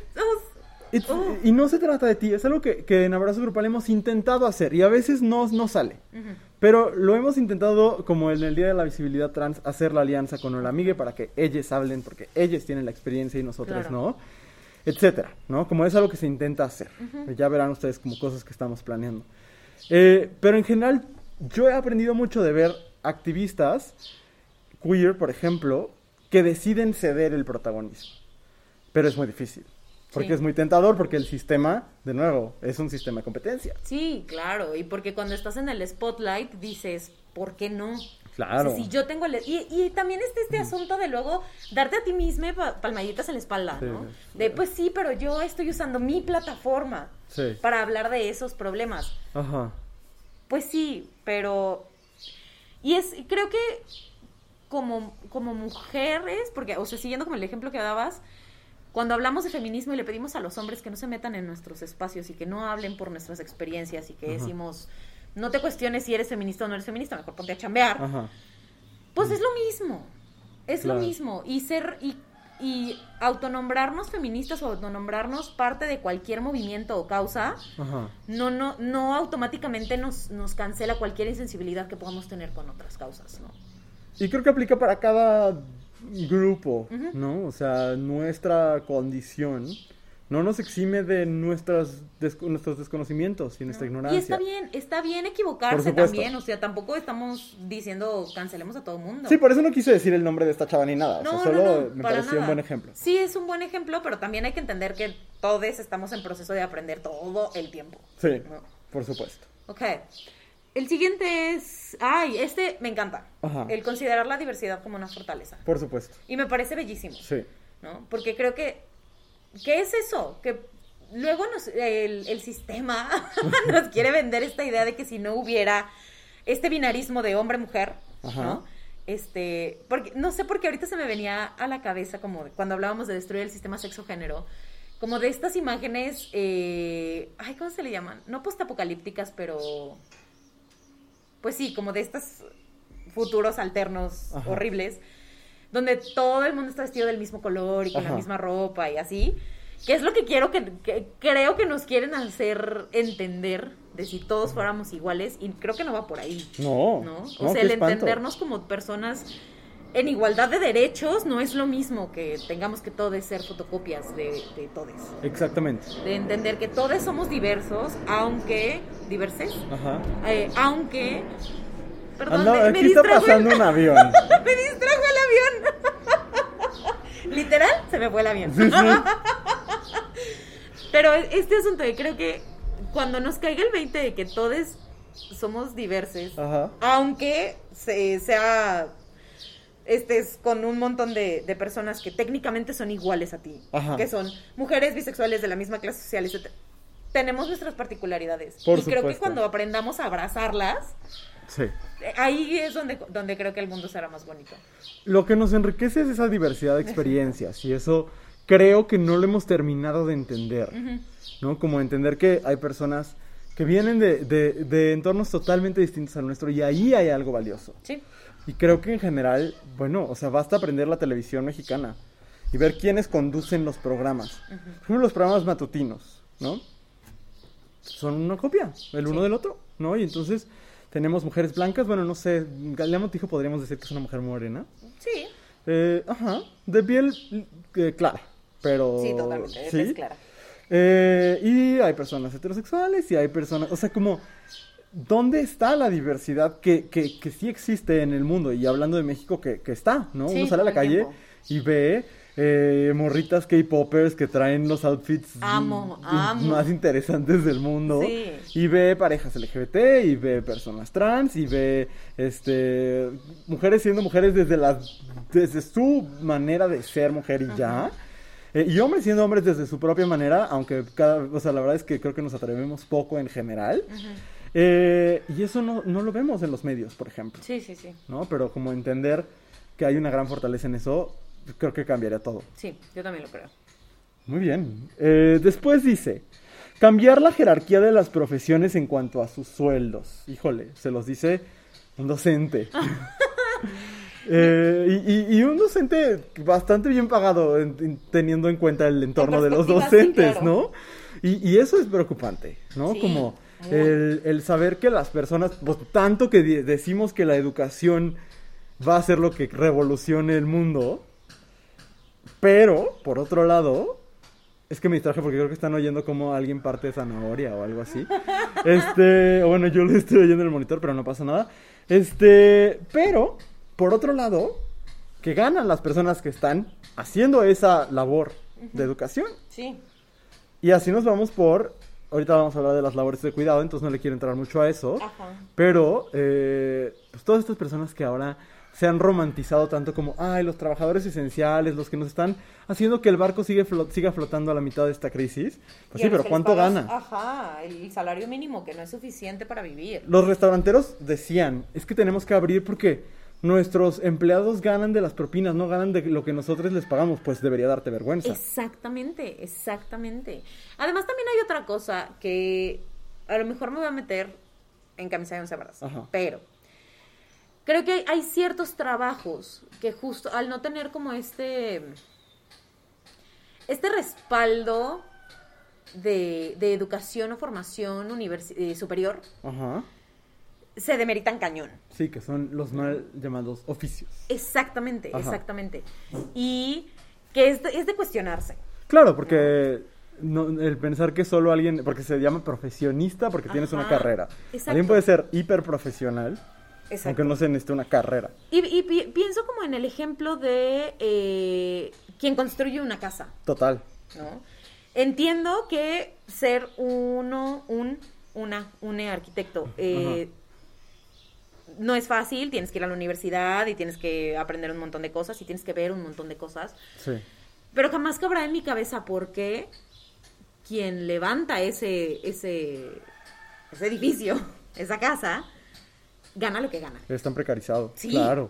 Oh. Y no se trata de ti, es algo que, que en Abrazo Grupal hemos intentado hacer y a veces no, no sale. Ujú. Pero lo hemos intentado, como en el Día de la Visibilidad Trans, hacer la alianza con la amiga para que ellos hablen, porque ellos tienen la experiencia y nosotros Claro. no, etcétera, ¿no? Como es algo que se intenta hacer. Ya verán ustedes como cosas que estamos planeando. Eh, pero en general, yo he aprendido mucho de ver activistas queer, por ejemplo, que deciden ceder el protagonismo. Pero es muy difícil. Porque Sí. es muy tentador, porque el sistema, de nuevo, es un sistema de competencia. Sí, claro. Y porque cuando estás en el spotlight dices, ¿por qué no? Claro. O sea, si yo tengo el... Y, y también está este asunto de luego darte a ti misma pa- palmaditas en la espalda, Sí, ¿no? De, pues sí, pero yo estoy usando mi plataforma Sí. para hablar de esos problemas. Ajá. Pues sí, pero... Y es, creo que como, como mujeres, porque, o sea, siguiendo como el ejemplo que dabas, cuando hablamos de feminismo y le pedimos a los hombres que no se metan en nuestros espacios y que no hablen por nuestras experiencias y que decimos, no te cuestiones si eres feminista o no eres feminista, mejor ponte a chambear, Ajá. pues es lo mismo, es Claro. lo mismo. Y ser, y, y autonombrarnos feministas o autonombrarnos parte de cualquier movimiento o causa, Ajá. no, no, no automáticamente nos, nos cancela cualquier insensibilidad que podamos tener con otras causas, ¿no? Y creo que aplica para cada grupo. ¿no? O sea, nuestra condición no nos exime de nuestras des- nuestros desconocimientos y nuestra ignorancia. Y está bien, está bien equivocarse también, o sea, tampoco estamos diciendo cancelemos a todo mundo. Sí, por eso no quise decir el nombre de esta chava ni nada. o sea, No, solo no, no, me pareció un buen ejemplo. Sí, es un buen ejemplo, pero también hay que entender que todos estamos en proceso de aprender todo el tiempo. Sí, No. por supuesto. Ok. El siguiente es. Ay, este me encanta. Ajá. El considerar la diversidad como una fortaleza. Por supuesto. Y me parece bellísimo. Sí. ¿no? Porque creo que, ¿qué es eso? Que luego nos, el, el sistema nos quiere vender esta idea de que si no hubiera este binarismo de hombre-mujer. ¿no? Este, porque, no sé por qué ahorita se me venía a la cabeza como cuando hablábamos de destruir el sistema sexo-género, como de estas imágenes, eh, ay, ¿cómo se le llaman? No postapocalípticas, pero, pues sí, como de estos futuros alternos Ajá. horribles, donde todo el mundo está vestido del mismo color y con la misma ropa y así. Que es lo que quiero que, que creo que nos quieren hacer entender de si todos fuéramos iguales y creo que no va por ahí. No. ¿no? O no, sea, el espanto. entendernos como personas en igualdad de derechos no es lo mismo que tengamos que todos ser fotocopias de, de todos. Exactamente. De entender que todos somos diversos, aunque diverses, Ajá. eh, aunque Perdón, Anda- me, me aquí está distrajo el- pasando un avión. me distrajo el avión. Literal, se me fue el avión. Sí, sí. Pero este asunto, yo creo que cuando nos caiga el 20 de que todos somos diversos, aunque se- sea estés con un montón de, de personas que técnicamente son iguales a ti, Ajá. que son mujeres bisexuales de la misma clase social, etc. Tenemos nuestras particularidades. Por y creo que supuesto. cuando aprendamos a abrazarlas, Sí. ahí es donde, donde creo que el mundo será más bonito. Lo que nos enriquece es esa diversidad de experiencias y eso creo que no lo hemos terminado de entender, ¿no? Como entender que hay personas que vienen de, de- de entornos totalmente distintos al nuestro y ahí hay algo valioso. Sí. Y creo que en general, bueno, o sea, basta aprender la televisión mexicana y ver quiénes conducen los programas. Por ejemplo, los programas matutinos, ¿no? Son una copia, el uno Sí. del otro, ¿no? Y entonces tenemos mujeres blancas, bueno, no sé, Galea Montijo podríamos decir que es una mujer morena. Sí. Eh, ajá, de piel eh, clara, pero... Sí, totalmente. ¿sí? Es clara. Eh, y hay personas heterosexuales y hay personas, o sea, como, ¿dónde está la diversidad que, que, que sí existe en el mundo? Y hablando de México, que, que está, ¿no? Sí, Uno sale a la calle tiempo. y ve eh, morritas K-popers que traen los outfits Amo, amo. más interesantes del mundo. Sí. Y ve parejas LGBT, y ve personas trans, y ve este mujeres siendo mujeres desde la, desde su manera de ser mujer y ya. Eh, y hombres siendo hombres desde su propia manera, aunque cada, o sea, la verdad es que creo que nos atrevemos poco en general. Eh, y eso no, no lo vemos en los medios, por ejemplo, Sí, sí, sí. ¿no? Pero como entender que hay una gran fortaleza en eso, creo que cambiaría todo. Sí, yo también lo creo. Muy bien. Eh, después dice, cambiar la jerarquía de las profesiones en cuanto a sus sueldos. Híjole, se los dice un docente. Eh, y, y- y un docente bastante bien pagado en- en- teniendo en cuenta el entorno de los sí, docentes, claro. ¿no? Y, y eso es preocupante, ¿no? Sí, Como. El, el saber que las personas, pues tanto que decimos que la educación va a ser lo que revolucione el mundo, pero, por otro lado, es que me distraje porque creo que están oyendo como alguien parte zanahoria o algo así. Este, bueno, yo lo estoy oyendo en el monitor, pero no pasa nada. Este, pero, por otro lado, que ganan las personas que están haciendo esa labor de educación. Sí. Y así nos vamos por, ahorita vamos a hablar de las labores de cuidado, entonces no le quiero entrar mucho a eso. Ajá. Pero, eh, pues todas estas personas que ahora se han romantizado tanto como, ay, los trabajadores esenciales, los que nos están haciendo que el barco sigue siga flotando a la mitad de esta crisis. Pues sí, pero ¿cuánto pagas- gana? Ajá, el salario mínimo que no es suficiente para vivir. Los restauranteros decían, es que tenemos que abrir porque nuestros empleados ganan de las propinas, no ganan de lo que nosotros les pagamos, pues debería darte vergüenza. Exactamente, exactamente. Además también hay otra cosa que a lo mejor me voy a meter en camisa de once varas, pero creo que hay, hay ciertos trabajos que justo al no tener como este este respaldo de, de educación o formación eh, superior Ajá. Se demeritan cañón. Sí, que son los mal llamados oficios. Exactamente, Ajá. exactamente. Y que es de, es de cuestionarse. Claro, porque no, el pensar que solo alguien, porque se llama profesionista porque tienes una carrera. exacto. Alguien puede ser hiperprofesional, Exacto. aunque no se necesite una carrera. Y, y pi- pienso como en el ejemplo de eh, quien construye una casa, Total. ¿no? Entiendo que ser uno, un, una, un arquitecto eh, no es fácil, tienes que ir a la universidad y tienes que aprender un montón de cosas y tienes que ver un montón de cosas, Sí. pero jamás cabrá en mi cabeza por qué quien levanta ese, ese, ese edificio, esa casa, gana lo que gana. Es tan precarizado. Sí. Claro.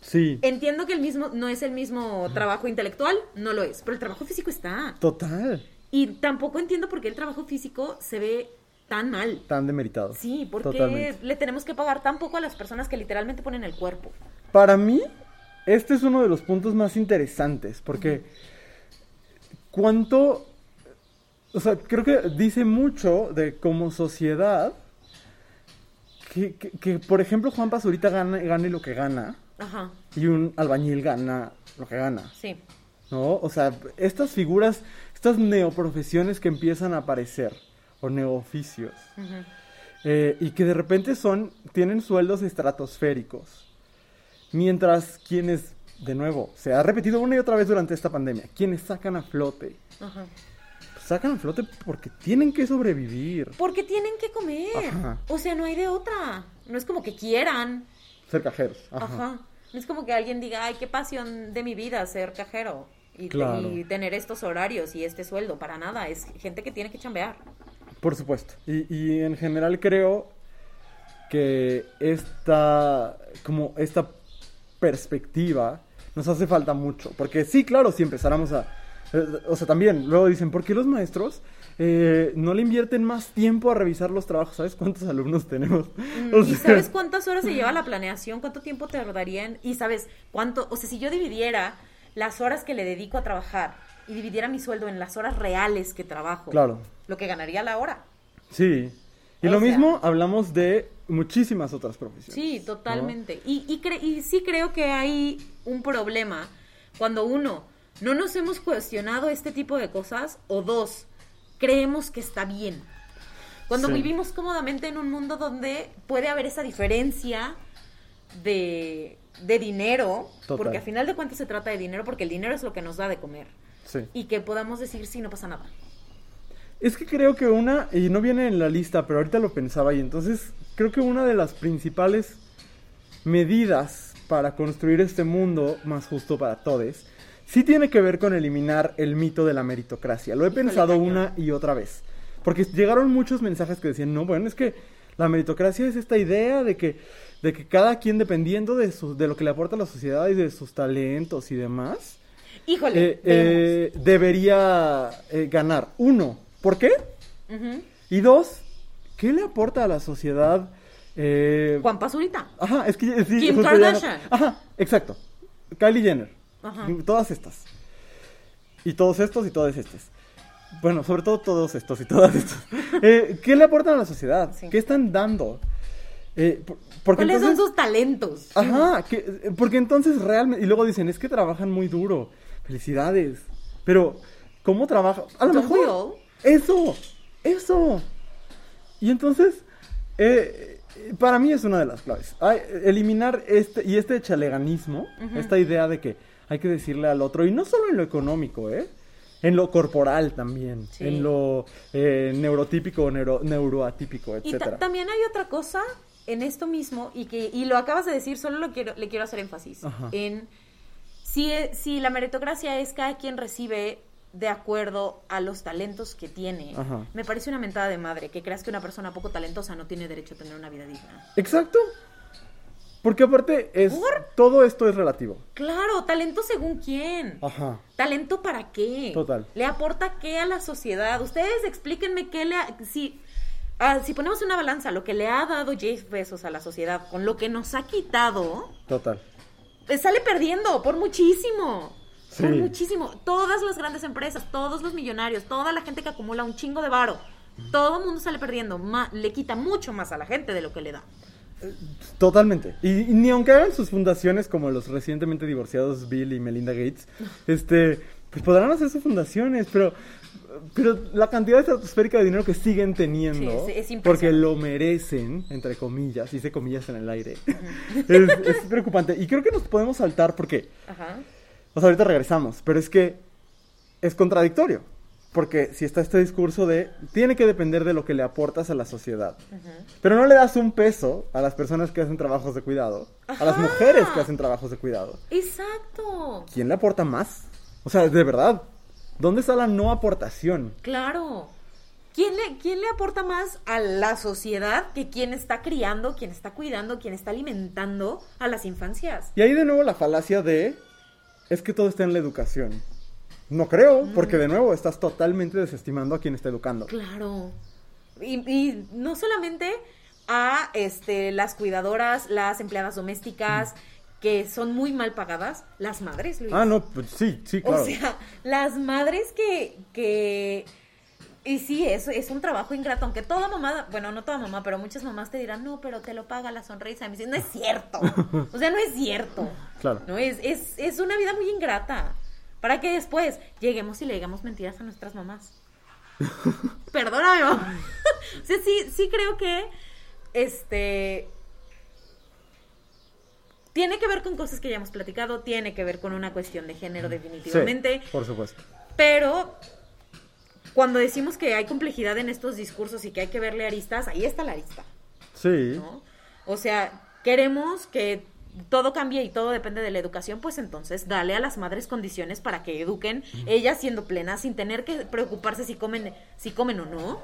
Sí. Entiendo que el mismo no es el mismo trabajo intelectual, no lo es, pero el trabajo físico está. Total. Y tampoco entiendo por qué el trabajo físico se ve tan mal. Tan demeritado. Sí, porque Totalmente. le tenemos que pagar tan poco a las personas que literalmente ponen el cuerpo. Para mí, este es uno de los puntos más interesantes, porque cuánto, o sea, creo que dice mucho de como sociedad que, que- que, por ejemplo, Juan Pazurita gane, gane lo que gana Ajá, y un albañil gana lo que gana, sí. ¿no? O sea, estas figuras, estas neoprofesiones que empiezan a aparecer, o neooficios, Ujú. eh, y que de repente son, tienen sueldos estratosféricos. Mientras quienes, de nuevo, se ha repetido una y otra vez durante esta pandemia, quienes sacan a flote, Ajá. sacan a flote porque tienen que sobrevivir, Porque tienen que comer. Ajá. O sea, no hay de otra. No es como que quieran. ser cajeros. Ajá. Ajá. No es como que alguien diga, ay, qué pasión de mi vida ser cajero. Y, Claro. y tener estos horarios y este sueldo. Para nada. Es gente que tiene que chambear. Por supuesto. Y, y en general creo que esta, como esta perspectiva nos hace falta mucho. Porque sí, claro, si empezáramos a... eh, o sea, también, luego dicen, ¿por qué los maestros eh, no le invierten más tiempo a revisar los trabajos? ¿Sabes cuántos alumnos tenemos? O ¿Y sabes cuántas horas se lleva la planeación? ¿Cuánto tiempo te tardarían? Y sabes cuánto, o sea, si yo dividiera las horas que le dedico a trabajar y dividiera mi sueldo en las horas reales que trabajo, Claro. lo que ganaría la hora. Sí. Y O lo sea- mismo hablamos de muchísimas otras profesiones. Sí, totalmente. Y, y, cre- y sí creo que hay un problema cuando uno, no nos hemos cuestionado este tipo de cosas, o dos, creemos que está bien. Cuando Sí. vivimos cómodamente en un mundo donde puede haber esa diferencia de, de dinero, Total. porque a final de cuentas se trata de dinero, porque el dinero es lo que nos da de comer. Sí. Y que podamos decir, sí, no pasa nada. Es que creo que una, y no viene en la lista, pero ahorita lo pensaba y entonces creo que una de las principales medidas para construir este mundo más justo para todos, sí tiene que ver con eliminar el mito de la meritocracia. Lo he Híjole, pensado cañón. una y otra vez. Porque llegaron muchos mensajes que decían, no, bueno, es que la meritocracia es esta idea de que, de que cada quien dependiendo de, su, de lo que le aporta a la sociedad y de sus talentos y demás, Híjole, eh, eh, debería eh, ganar. Uno, ¿por qué? Y dos, ¿qué le aporta a la sociedad? Eh, Juan Pazurita. Ajá, es que sí, Kim no- Kardashian. Ajá, exacto. Kylie Jenner. Ajá. Todas estas. Y todos estos y todas estas. Bueno, sobre todo todos estos y todas estas. ¿Qué le aportan a la sociedad? Sí. ¿Qué están dando? Eh, porque ¿Cuáles son sus talentos? Ajá, que- porque entonces realmente... Y luego dicen, es que trabajan muy duro. Felicidades. Pero, ¿cómo trabajan? A lo mejor... Eso, eso. Y entonces, eh, eh, para mí es una de las claves. Ay, eliminar este y este chaleganismo, esta idea de que hay que decirle al otro, y no solo en lo económico, ¿eh? En lo corporal también, Sí. en lo eh, neurotípico, neuro, neuroatípico, Y etcétera. también hay otra cosa en esto mismo y que y lo acabas de decir, solo lo quiero, le quiero hacer énfasis Ajá. en si, e- si la meritocracia es cada quien recibe de acuerdo a los talentos que tiene. Ajá. Me parece una mentada de madre que creas que una persona poco talentosa no tiene derecho a tener una vida digna. Exacto. Porque aparte es ¿Por? todo esto es relativo. Claro, talento según quién. Ajá. ¿Talento para qué? Total. ¿Le aporta qué a la sociedad? Ustedes explíquenme qué le... ha- si, ah, si ponemos una balanza, lo que le ha dado Jeff Bezos a la sociedad con lo que nos ha quitado, Total. Eh, sale perdiendo por muchísimo. Por muchísimo. Todas las grandes empresas, todos los millonarios, toda la gente que acumula un chingo de varo, todo el mundo sale perdiendo. Ma- le quita mucho más a la gente de lo que le da. Totalmente. Y, y ni aunque hagan sus fundaciones como los recientemente divorciados Bill y Melinda Gates, este, pues podrán hacer sus fundaciones, pero, pero la cantidad estratosférica de dinero que siguen teniendo, Sí, es- es porque lo merecen, entre comillas, hice comillas en el aire, es, es preocupante. Y creo que nos podemos saltar porque, Ajá. o sea, ahorita regresamos, pero es que es contradictorio. Porque si está este discurso de tiene que depender de lo que le aportas a la sociedad. Pero no le das un peso a las personas que hacen trabajos de cuidado, a las Ajá. mujeres que hacen trabajos de cuidado. Exacto. ¿Quién le aporta más? O sea, de verdad, ¿dónde está la no aportación? Claro. ¿Quién le, ¿Quién le aporta más a la sociedad que quien está criando, quien está cuidando, quien está alimentando a las infancias? Y ahí de nuevo la falacia de es que todo está en la educación. No creo, porque de nuevo estás totalmente desestimando a quien está educando. Claro. Y, y no solamente a este, las cuidadoras, las empleadas domésticas, que son muy mal pagadas, las madres, Luis. Ah, no, pues sí, sí, claro. O sea, las madres que, que y sí, es, es un trabajo ingrato, aunque toda mamá, bueno, no toda mamá, pero muchas mamás te dirán, no, pero te lo paga la sonrisa. Y me dicen, no es cierto. O sea, no es cierto. Claro. No, es, es, es una vida muy ingrata. Para que después lleguemos y le digamos mentiras a nuestras mamás. Perdóname, mamá. o sea, sí, sí creo que este, tiene que ver con cosas que ya hemos platicado, tiene que ver con una cuestión de género definitivamente, Sí, por supuesto. pero cuando decimos que hay complejidad en estos discursos y que hay que verle aristas, ahí está la arista, Sí. ¿no? O sea, queremos que todo cambie y todo depende de la educación, pues entonces dale a las madres condiciones para que eduquen, ellas siendo plenas, sin tener que preocuparse si comen, si comen o no,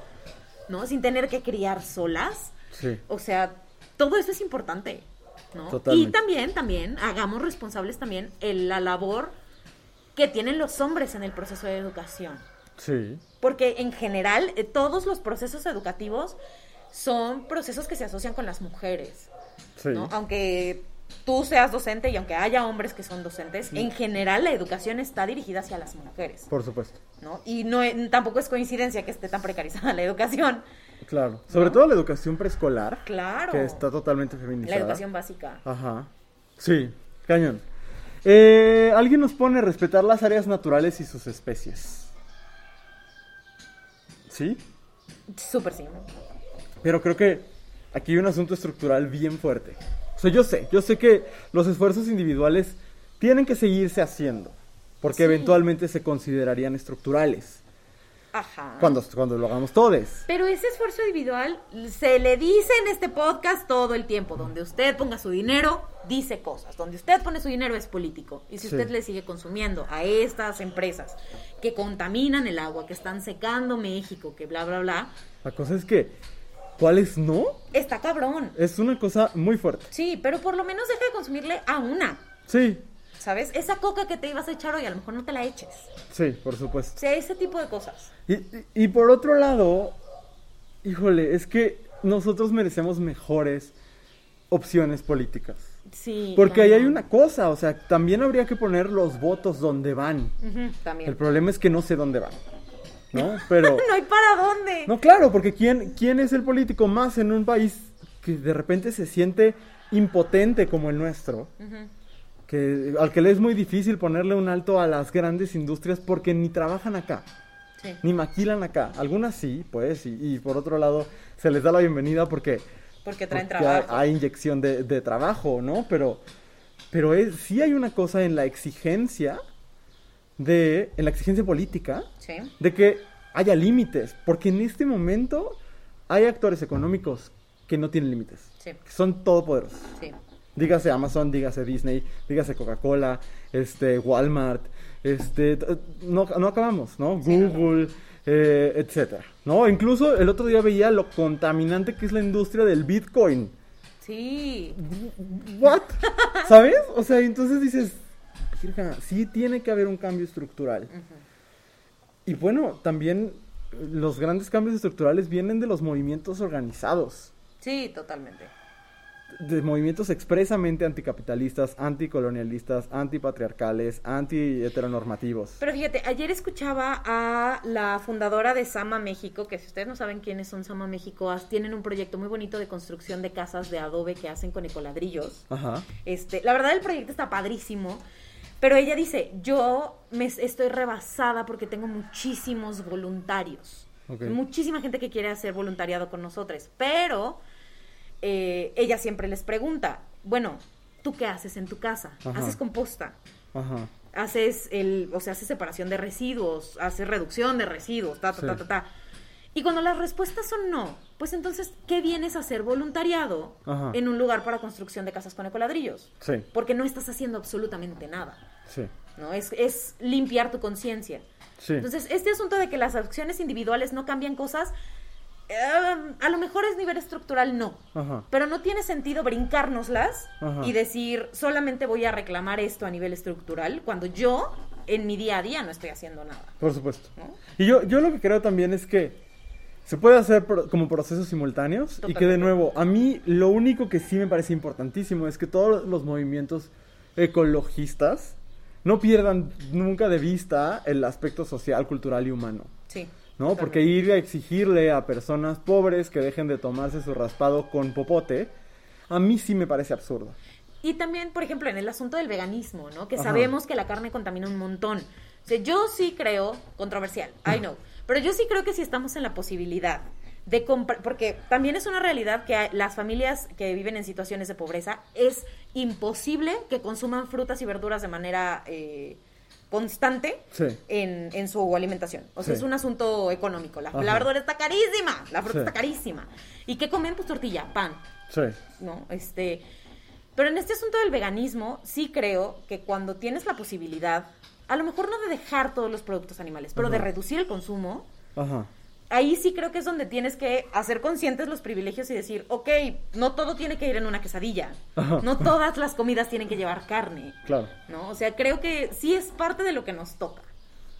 ¿no? Sin tener que criar solas. Sí. O sea, todo eso es importante, ¿no? Totalmente. Y también, también, hagamos responsables también en la labor que tienen los hombres en el proceso de educación. Sí. Porque en general, eh, todos los procesos educativos son procesos que se asocian con las mujeres, Sí. ¿no? Aunque tú seas docente y aunque haya hombres que son docentes, en general la educación está dirigida hacia las mujeres, Por supuesto. ¿no? Y no, tampoco es coincidencia que esté tan precarizada la educación. Claro. Sobre todo la educación preescolar. Claro. Que está totalmente La feminizada. educación básica. Ajá. Sí, cañón. Eh, Alguien nos pone respetar las áreas naturales y sus especies. ¿Sí? Súper sí. Pero creo que aquí hay un asunto estructural bien fuerte. O sea, yo sé, yo sé que los esfuerzos individuales tienen que seguirse haciendo, porque Sí. eventualmente se considerarían estructurales, Ajá. cuando, cuando lo hagamos todos. Pero ese esfuerzo individual se le dice en este podcast todo el tiempo. Donde usted ponga su dinero, dice cosas. Donde usted pone su dinero es político. Y si Sí. usted le sigue consumiendo a estas empresas que contaminan el agua, que están secando México, que bla, bla, bla, La cosa es que, ¿cuáles no? está cabrón. Es una cosa muy fuerte. Sí, pero por lo menos deja de consumirle a una. Sí, ¿Sabes? Esa coca que te ibas a echar hoy, a lo mejor no te la eches. sí, por supuesto. O sea, ese tipo de cosas. Y, y- y por otro lado, híjole, es que nosotros merecemos mejores opciones políticas. Sí. Porque ahí hay una cosa, o sea, también habría que poner los votos donde van. También. El problema es que no sé dónde van, ¿no? Pero... no hay para dónde. No, claro, porque ¿quién, ¿quién es el político más en un país que de repente se siente impotente como el nuestro? Que, al que le es muy difícil ponerle un alto a las grandes industrias porque ni trabajan acá, Sí. ni maquilan acá. Algunas sí, pues, y, y por otro lado se les da la bienvenida porque, Porque traen porque trabajo. Hay, hay inyección de, de trabajo, ¿no? Pero, pero es, sí hay una cosa en la exigencia de, en la exigencia política Sí. de que haya límites, porque en este momento hay actores económicos que no tienen límites, Sí. que son todopoderosos. Sí. Dígase Amazon, dígase Disney, dígase Coca-Cola, este, Walmart, este, no, no acabamos, no. Google, eh, etcétera, ¿no? Incluso el otro día veía lo contaminante que es la industria del Bitcoin. Sí. ¿What? ¿Sabes? O sea, entonces dices, "Virga, sí tiene que haber un cambio estructural. Y bueno, también eh, los grandes cambios estructurales vienen de los movimientos organizados, Sí, totalmente. de movimientos expresamente anticapitalistas, anticolonialistas, antipatriarcales, anti-heteronormativos. Pero fíjate, ayer escuchaba a la fundadora de Sama México, que si ustedes no saben quiénes son Sama México, tienen un proyecto muy bonito de construcción de casas de adobe que hacen con ecoladrillos. Ajá. Este, la verdad el proyecto está padrísimo, pero ella dice, yo me estoy rebasada porque tengo muchísimos voluntarios. Muchísima gente que quiere hacer voluntariado con nosotros, pero eh, ella siempre les pregunta, bueno, ¿tú qué haces en tu casa? Ajá. ¿Haces composta? Ajá. haces el, o sea, haces separación de residuos, haces reducción de residuos, ta, ta, Sí. ta, ta, ta. Y cuando las respuestas son no, pues entonces, ¿qué vienes a hacer voluntariado Ajá. en un lugar para construcción de casas con ecoladrillos? Sí, Porque no estás haciendo absolutamente nada, sí, ¿no? Es, es limpiar tu conciencia. sí. Entonces, este asunto de que las acciones individuales no cambian cosas, eh, a lo mejor es nivel estructural, no. Ajá. Pero no tiene sentido brincárnoslas Ajá. y decir, solamente voy a reclamar esto a nivel estructural, cuando yo en mi día a día no estoy haciendo nada. Por supuesto. ¿no? Y yo, yo lo que creo también es que se puede hacer pro- como procesos simultáneos y que de nuevo, a mí lo único que sí me parece importantísimo es que todos los movimientos ecologistas no pierdan nunca de vista el aspecto social, cultural y humano. Sí. ¿no? totalmente. Porque ir a exigirle a personas pobres que dejen de tomarse su raspado con popote, a mí sí me parece absurdo. Y también, por ejemplo, en el asunto del veganismo, ¿no? Que Ajá. sabemos que la carne contamina un montón. O sea, yo sí creo, controversial, I know, pero yo sí creo que si estamos en la posibilidad de comprar, porque también es una realidad que las familias que viven en situaciones de pobreza es imposible que consuman frutas y verduras de manera eh, constante Sí. en, en su alimentación. O sea, Sí. es un asunto económico. La, la verdura está carísima, la fruta Sí. está carísima. ¿Y qué comen? Pues tortilla, pan, Sí. ¿no? Este, pero en este asunto del veganismo, sí creo que cuando tienes la posibilidad, a lo mejor no de dejar todos los productos animales, pero de reducir el consumo, Ajá. ahí sí creo que es donde tienes que hacer conscientes los privilegios y decir, ok, no todo tiene que ir en una quesadilla, Ajá. no todas las comidas tienen que llevar carne, Claro. ¿no? O sea, creo que sí es parte de lo que nos toca.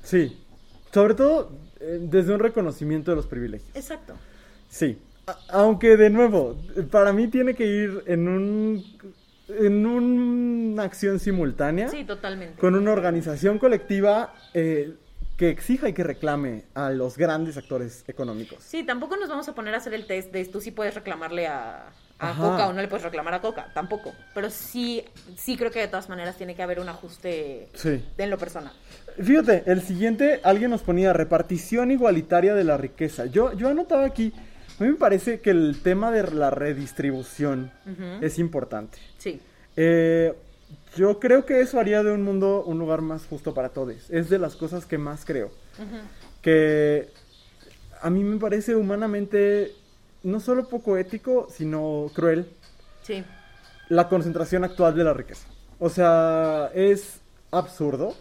Sí. Sobre todo eh, desde un reconocimiento de los privilegios. Exacto. Sí. A- aunque de nuevo, para mí tiene que ir en un en una acción simultánea Sí, totalmente. con una organización colectiva eh, que exija y que reclame a los grandes actores económicos. Sí, tampoco nos vamos a poner a hacer el test de tú sí puedes reclamarle a, a. Coca o no le puedes reclamar a Coca, tampoco. Pero sí, sí creo que de todas maneras tiene que haber un ajuste Sí. en lo personal. Fíjate, el siguiente, alguien nos ponía repartición igualitaria de la riqueza. Yo, yo anotaba aquí, a mí me parece que el tema de la redistribución es importante. Sí, Eh, yo creo que eso haría de un mundo un lugar más justo para todos. Es de las cosas que más creo. Que a mí me parece humanamente no solo poco ético, sino cruel sí, la concentración actual de la riqueza. O sea, es absurdo.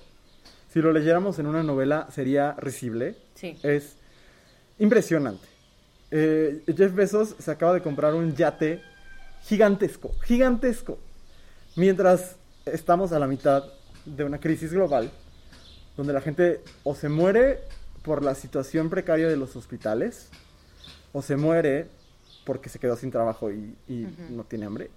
Si lo leyéramos en una novela sería risible. sí. Es impresionante. Eh, Jeff Bezos se acaba de comprar un yate gigantesco, gigantesco. Mientras estamos a la mitad de una crisis global, donde la gente o se muere por la situación precaria de los hospitales, o se muere porque se quedó sin trabajo y, no tiene hambre,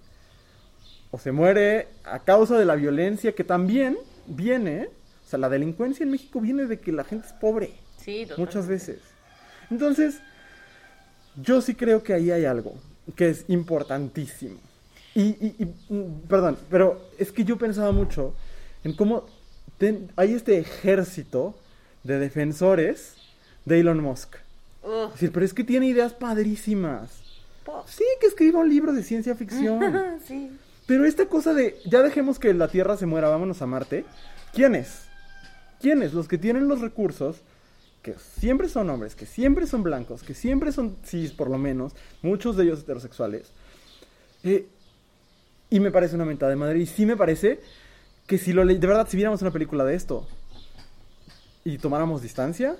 o se muere a causa de la violencia que también viene, o sea, la delincuencia en México viene de que la gente es pobre Sí, muchas totalmente. veces. Entonces, yo sí creo que ahí hay algo que es importantísimo. Y, y- y, mm, perdón, pero es que yo pensaba mucho en cómo ten- hay este ejército de defensores de Elon Musk. Ugh, Es decir, pero es que tiene ideas padrísimas. po- Sí, que escriba un libro de ciencia ficción. sí. Pero esta cosa de ya dejemos que la Tierra se muera, vámonos a Marte. ¿Quiénes? ¿Quiénes? Los que tienen los recursos, que siempre son hombres, que siempre son blancos, que siempre son cis por lo menos, muchos de ellos heterosexuales. Eh, y me parece una mentada de madre. Y sí me parece que si lo de verdad, si viéramos una película de esto y tomáramos distancia,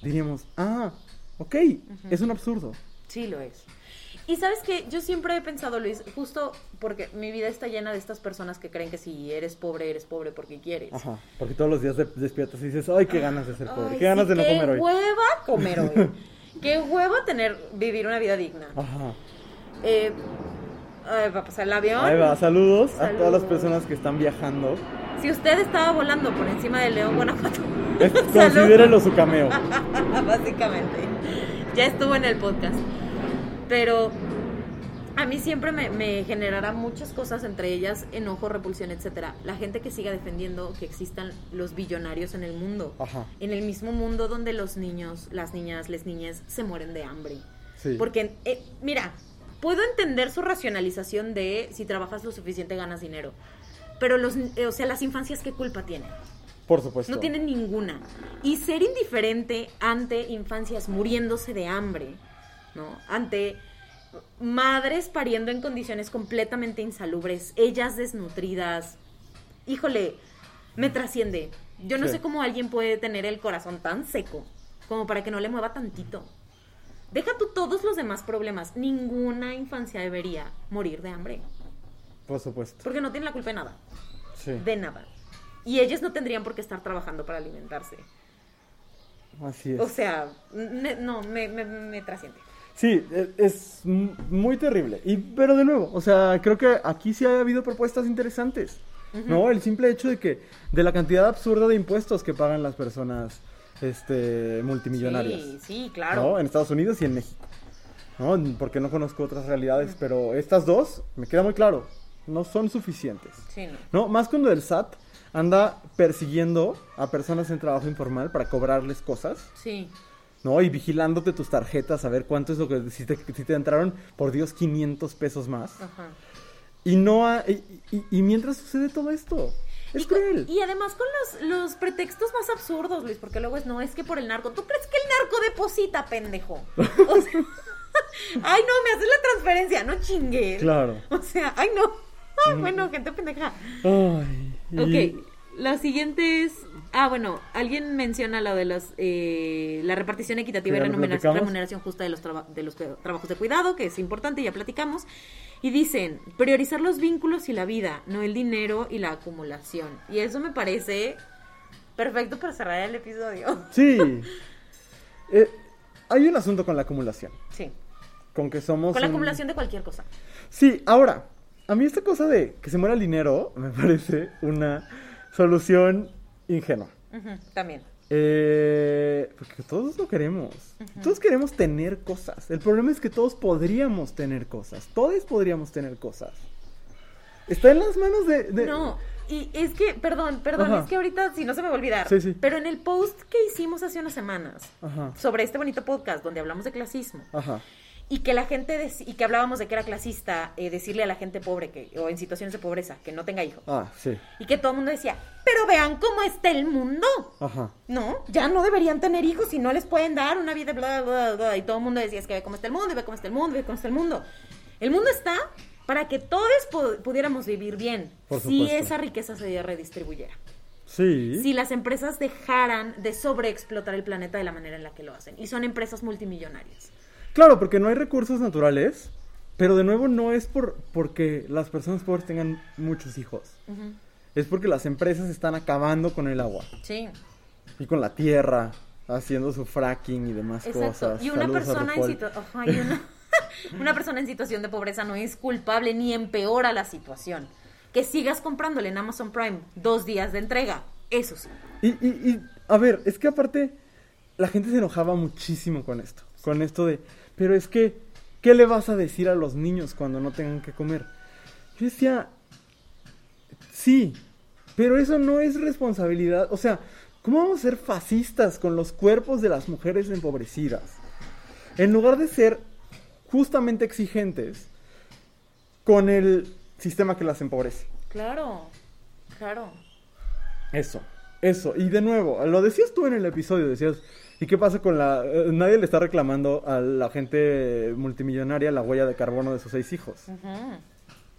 diríamos, ah, ok, es un absurdo. Sí, lo es. Y sabes que yo siempre he pensado, Luis, justo porque mi vida está llena de estas personas que creen que si eres pobre, eres pobre porque quieres. Ajá, porque todos los días de- despiertas y dices, ay, qué ganas de ser pobre, Ay, qué ganas sí, de no qué comer hoy. hueva comer hoy. qué hueva tener, vivir una vida digna. Ajá. Eh, ay, va a pasar el avión. Ahí va, saludos, a todas las personas que están viajando. Si usted estaba volando por encima del León, Guanajuato. Considérelo su cameo. básicamente. Ya estuvo en el podcast. Pero a mí siempre me, me generará muchas cosas, entre ellas enojo, repulsión, etcétera. La gente que siga defendiendo que existan los billonarios en el mundo. Ajá. En el mismo mundo donde los niños, las niñas, les niñas se mueren de hambre. Sí. Porque, eh, mira, puedo entender su racionalización de si trabajas lo suficiente ganas dinero. Pero los, eh, o sea, las infancias, ¿qué culpa tienen? Por supuesto. No tienen ninguna. Y ser indiferente ante infancias muriéndose de hambre, ¿no? Ante madres pariendo en condiciones completamente insalubres, ellas desnutridas. Híjole, me trasciende. Yo no Sí. sé cómo alguien puede tener el corazón tan seco como para que no le mueva tantito. Deja tú todos los demás problemas. Ninguna infancia debería morir de hambre. Por supuesto. Porque no tiene la culpa de nada. Sí. De nada. Y ellas no tendrían por qué estar trabajando para alimentarse. Así es. O sea, no, me, me, me trasciende. Sí, e- es muy terrible. Y, pero de nuevo, o sea, creo que aquí sí ha habido propuestas interesantes. ¿No? El simple hecho de que, de la cantidad absurda de impuestos que pagan las personas este, multimillonarias. Sí, sí, claro. ¿no? En Estados Unidos y en México. ¿no? Porque no conozco otras realidades, pero estas dos, me queda muy claro, no son suficientes. Sí, no. ¿No? Más cuando el SAT anda persiguiendo a personas en trabajo informal para cobrarles cosas, Sí. ¿No? Y vigilándote tus tarjetas a ver cuánto es lo que, si te, si te entraron, por Dios, 500 pesos más. Ajá. Y no ha- y, y- y mientras sucede todo esto, es y, con- cruel. y además con los, los pretextos más absurdos, Luis, porque luego es, no, es que por el narco. ¿Tú crees que el narco deposita, pendejo? O sea, ay, no, me haces la transferencia, no chingues. Claro. O sea, ay, no. Ay, bueno, gente pendeja. Ay, y- Ok, la siguiente es... Ah, bueno, alguien menciona lo de los, eh, la repartición equitativa y remuneración, justa de los, traba- de los trabajos de cuidado, que es importante, ya platicamos. Y dicen, priorizar los vínculos y la vida, no el dinero y la acumulación. Y eso me parece perfecto para cerrar el episodio. Sí. Eh, hay un asunto con la acumulación. Sí, Con que somos. con la un- acumulación de cualquier cosa. Sí, ahora, a mí esta cosa de que se muera el dinero me parece una solución ingenua. También. Eh, porque todos lo queremos. Todos queremos tener cosas. El problema es que todos podríamos tener cosas. Todos podríamos tener cosas. Está en las manos de. de- No, y es que, perdón, perdón, Ajá. es que ahorita, si no se me va a olvidar, Sí, sí. pero en el post que hicimos hace unas semanas Ajá. sobre este bonito podcast donde hablamos de clasismo Ajá. Y que la gente, y que hablábamos de que era clasista eh, decirle a la gente pobre que, o en situaciones de pobreza que no tenga hijos, Ah, sí. y que todo el mundo decía, pero vean cómo está el mundo. Ajá. No, ya no deberían tener hijos y no les pueden dar una vida, bla, bla, bla. Y todo el mundo decía, es que ve cómo está el mundo, y ve cómo está el mundo, y ve cómo está el mundo. El mundo está para que todos pu- pudiéramos vivir bien Por si esa riqueza se redistribuyera. Sí. Si las empresas dejaran de sobreexplotar el planeta de la manera en la que lo hacen. Y son empresas multimillonarias. Claro, porque no hay recursos naturales. Pero de nuevo no es por porque las personas pobres tengan muchos hijos. Es porque las empresas están acabando con el agua Sí, y con la tierra, haciendo su fracking y demás exacto. cosas. Y una Saludos persona en situación... una... una persona en situación de pobreza no es culpable ni empeora la situación. Que sigas comprándole en Amazon Prime dos días de entrega. Eso sí. Y, y, y, a ver, es que aparte la gente se enojaba muchísimo con esto. Con esto de, pero es que, ¿qué le vas a decir a los niños cuando no tengan que comer? Yo decía, sí, pero eso no es responsabilidad. O sea, ¿cómo vamos a ser fascistas con los cuerpos de las mujeres empobrecidas? En lugar de ser justamente exigentes con el sistema que las empobrece. Claro, claro. Eso, eso. Y de nuevo, lo decías tú en el episodio, decías, ¿y qué pasa con la... eh, nadie le está reclamando a la gente multimillonaria la huella de carbono de sus seis hijos.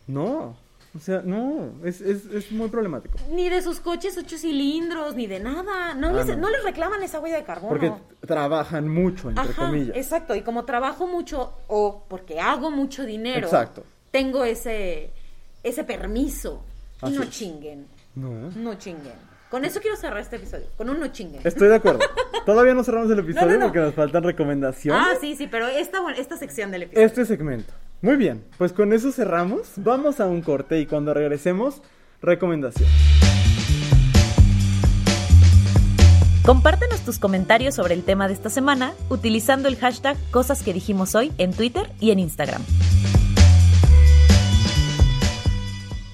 No, o sea, no, es, es, es muy problemático. Ni de sus coches ocho cilindros, ni de nada. No, Ah, les, no. no les reclaman esa huella de carbono. Porque trabajan mucho, entre Ajá, comillas. exacto. Y como trabajo mucho o porque hago mucho dinero, Exacto. tengo ese, ese permiso. Y no chinguen, No. no chinguen. Con eso quiero cerrar este episodio, con un no chinguen. Estoy de acuerdo. Todavía no cerramos el episodio No, no, no. porque nos faltan recomendaciones. Ah, sí, sí, pero esta, esta sección del episodio. Este segmento. Muy bien, pues con eso cerramos. Vamos a un corte y cuando regresemos, recomendación. Compártenos tus comentarios sobre el tema de esta semana utilizando el hashtag Cosas que dijimos hoy en Twitter y en Instagram.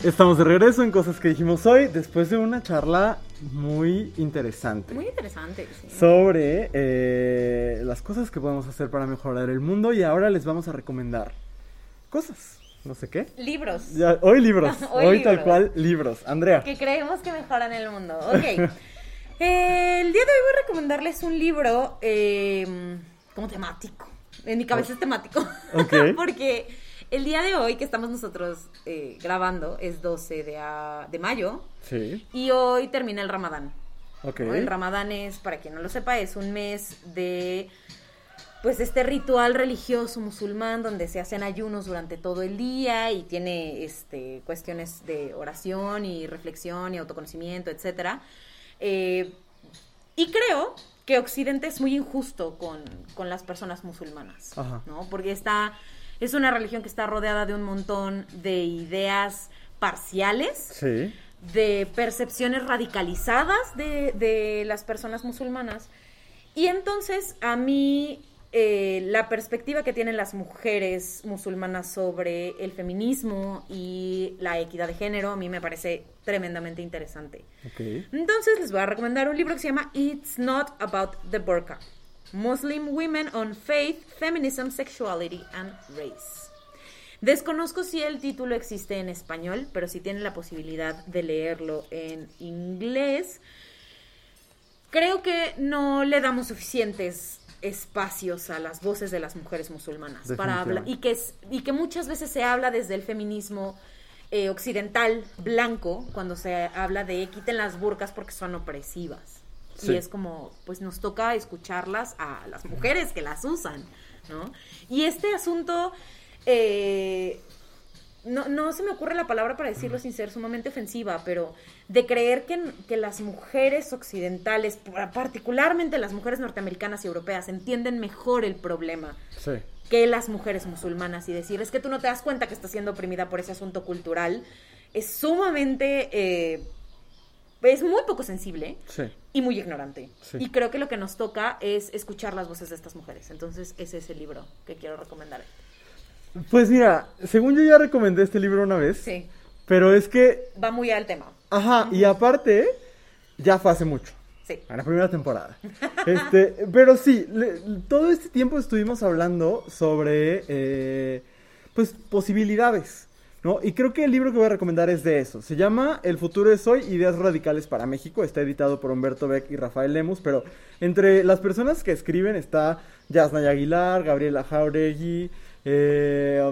Estamos de regreso en cosas que dijimos hoy después de una charla muy interesante Muy interesante. sí. sobre eh, las cosas que podemos hacer para mejorar el mundo y ahora les vamos a recomendar cosas, no sé qué. Libros. Ya, hoy libros, Hoy hoy, tal cual libros. Andrea, que creemos que mejoran el mundo. Ok. Eh, el día de hoy voy a recomendarles un libro eh, como temático. En mi cabeza es temático. Ok. Porque el día de hoy que estamos nosotros eh, grabando es 12 de, a- de mayo sí, y hoy termina el Ramadán. ok. ¿no? El Ramadán es, para quien no lo sepa, es un mes de pues este ritual religioso musulmán donde se hacen ayunos durante todo el día y tiene este cuestiones de oración y reflexión y autoconocimiento, etcétera. Eh, y creo que Occidente es muy injusto con, con las personas musulmanas, Ajá. ¿no? Porque está, es una religión que está rodeada de un montón de ideas parciales, Sí, de percepciones radicalizadas de, de las personas musulmanas. Y entonces a mí eh, la perspectiva que tienen las mujeres musulmanas sobre el feminismo y la equidad de género a mí me parece tremendamente interesante. Entonces les voy a recomendar un libro que se llama It's Not About the Burqa. Muslim Women on Faith, Feminism, Sexuality and Race. Desconozco si el título existe en español, pero si tienen la posibilidad de leerlo en inglés, creo que no le damos suficientes espacios a las voces de las mujeres musulmanas para hablar. Y que y que muchas veces se habla desde el feminismo eh, occidental blanco cuando se habla de quiten las burcas porque son opresivas y es como pues nos toca escucharlas a las mujeres que las usan no y este asunto eh, no, no se me ocurre la palabra para decirlo sin ser sumamente ofensiva, pero de creer que, que, las mujeres occidentales, particularmente las mujeres norteamericanas y europeas, entienden mejor el problema que las mujeres musulmanas y decir, es que tú no te das cuenta que estás siendo oprimida por ese asunto cultural, es sumamente... Eh, es muy poco sensible y muy ignorante. Y creo que lo que nos toca es escuchar las voces de estas mujeres. Entonces, ese es el libro que quiero recomendar. Pues mira, según yo ya recomendé este libro una vez. Sí. Pero es que. Va muy al tema. Ajá, y aparte, ya fue hace mucho. Sí. En la primera temporada. este, pero sí, todo este tiempo estuvimos hablando sobre. Eh, pues posibilidades. ¿No? Y creo que el libro que voy a recomendar es de eso. Se llama El futuro es hoy, ideas radicales para México. Está editado por Humberto Beck y Rafael Lemus, pero entre las personas que escriben está Yasnaya Aguilar, Gabriela Jauregui, eh,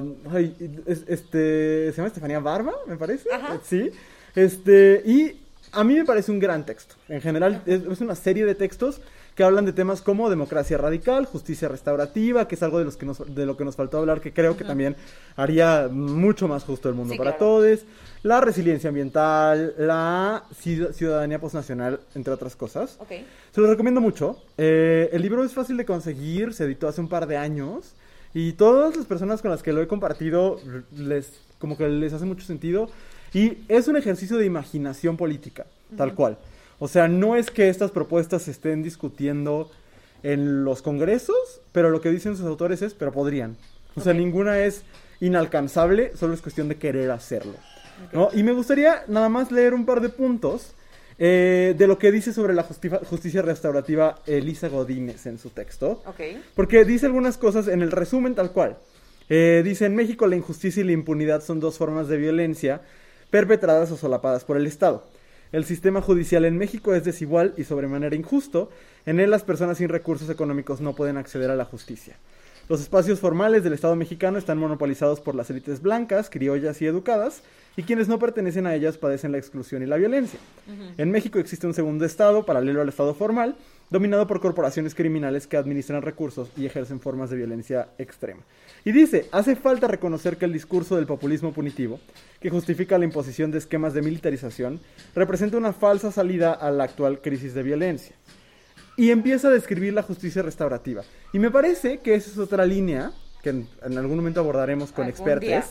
este, se llama Estefanía Barba, me parece. Sí. Este, y a mí me parece un gran texto. En general, es, una serie de textos que hablan de temas como democracia radical, justicia restaurativa, que es algo de, los que nos, de lo que nos faltó hablar, que creo que también haría mucho más justo el mundo para todos. La resiliencia ambiental, la ciudadanía postnacional, entre otras cosas. Se lo recomiendo mucho. Eh, el libro es fácil de conseguir, se editó hace un par de años. Y todas las personas con las que lo he compartido, les, como que les hace mucho sentido. Y es un ejercicio de imaginación política, tal cual. O sea, no es que estas propuestas se estén discutiendo en los congresos, pero lo que dicen sus autores es, pero podrían. O sea, ninguna es inalcanzable, solo es cuestión de querer hacerlo. ¿no? Y me gustaría nada más leer un par de puntos eh, de lo que dice sobre la justicia restaurativa Elisa Godínez en su texto. Porque dice algunas cosas en el resumen tal cual. Eh, dice, en México la injusticia y la impunidad son dos formas de violencia perpetradas o solapadas por el Estado. El sistema judicial en México es desigual y sobremanera injusto. En él las personas sin recursos económicos no pueden acceder a la justicia. Los espacios formales del Estado mexicano están monopolizados por las élites blancas, criollas y educadas, y quienes no pertenecen a ellas padecen la exclusión y la violencia. En México existe un segundo Estado, paralelo al Estado formal, dominado por corporaciones criminales que administran recursos y ejercen formas de violencia extrema. Y dice, hace falta reconocer que el discurso del populismo punitivo, que justifica la imposición de esquemas de militarización, representa una falsa salida a la actual crisis de violencia. Y empieza a describir la justicia restaurativa. Y me parece que esa es otra línea que en, algún momento abordaremos con expertos,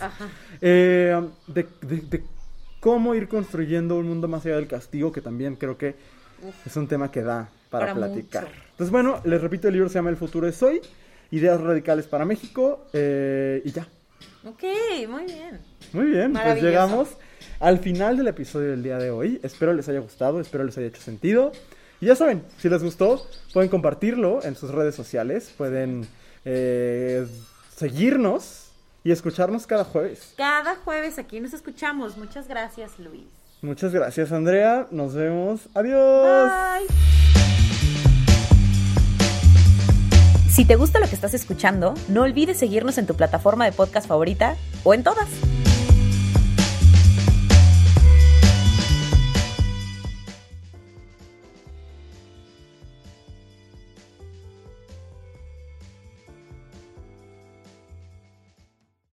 eh, de, cómo ir construyendo un mundo más allá del castigo, que también creo que es un tema que da para, platicar. Entonces, bueno, les repito, el libro se llama El futuro es hoy, ideas radicales para México, eh, y ya. Ok, muy bien. Muy bien, pues llegamos al final del episodio del día de hoy. Espero les haya gustado, espero les haya hecho sentido. Y ya saben, si les gustó, pueden compartirlo en sus redes sociales, pueden eh, seguirnos y escucharnos cada jueves. Cada jueves aquí nos escuchamos. Muchas gracias, Luis. Muchas gracias, Andrea. Nos vemos. Adiós. Bye. Si te gusta lo que estás escuchando, no olvides seguirnos en tu plataforma de podcast favorita o en todas.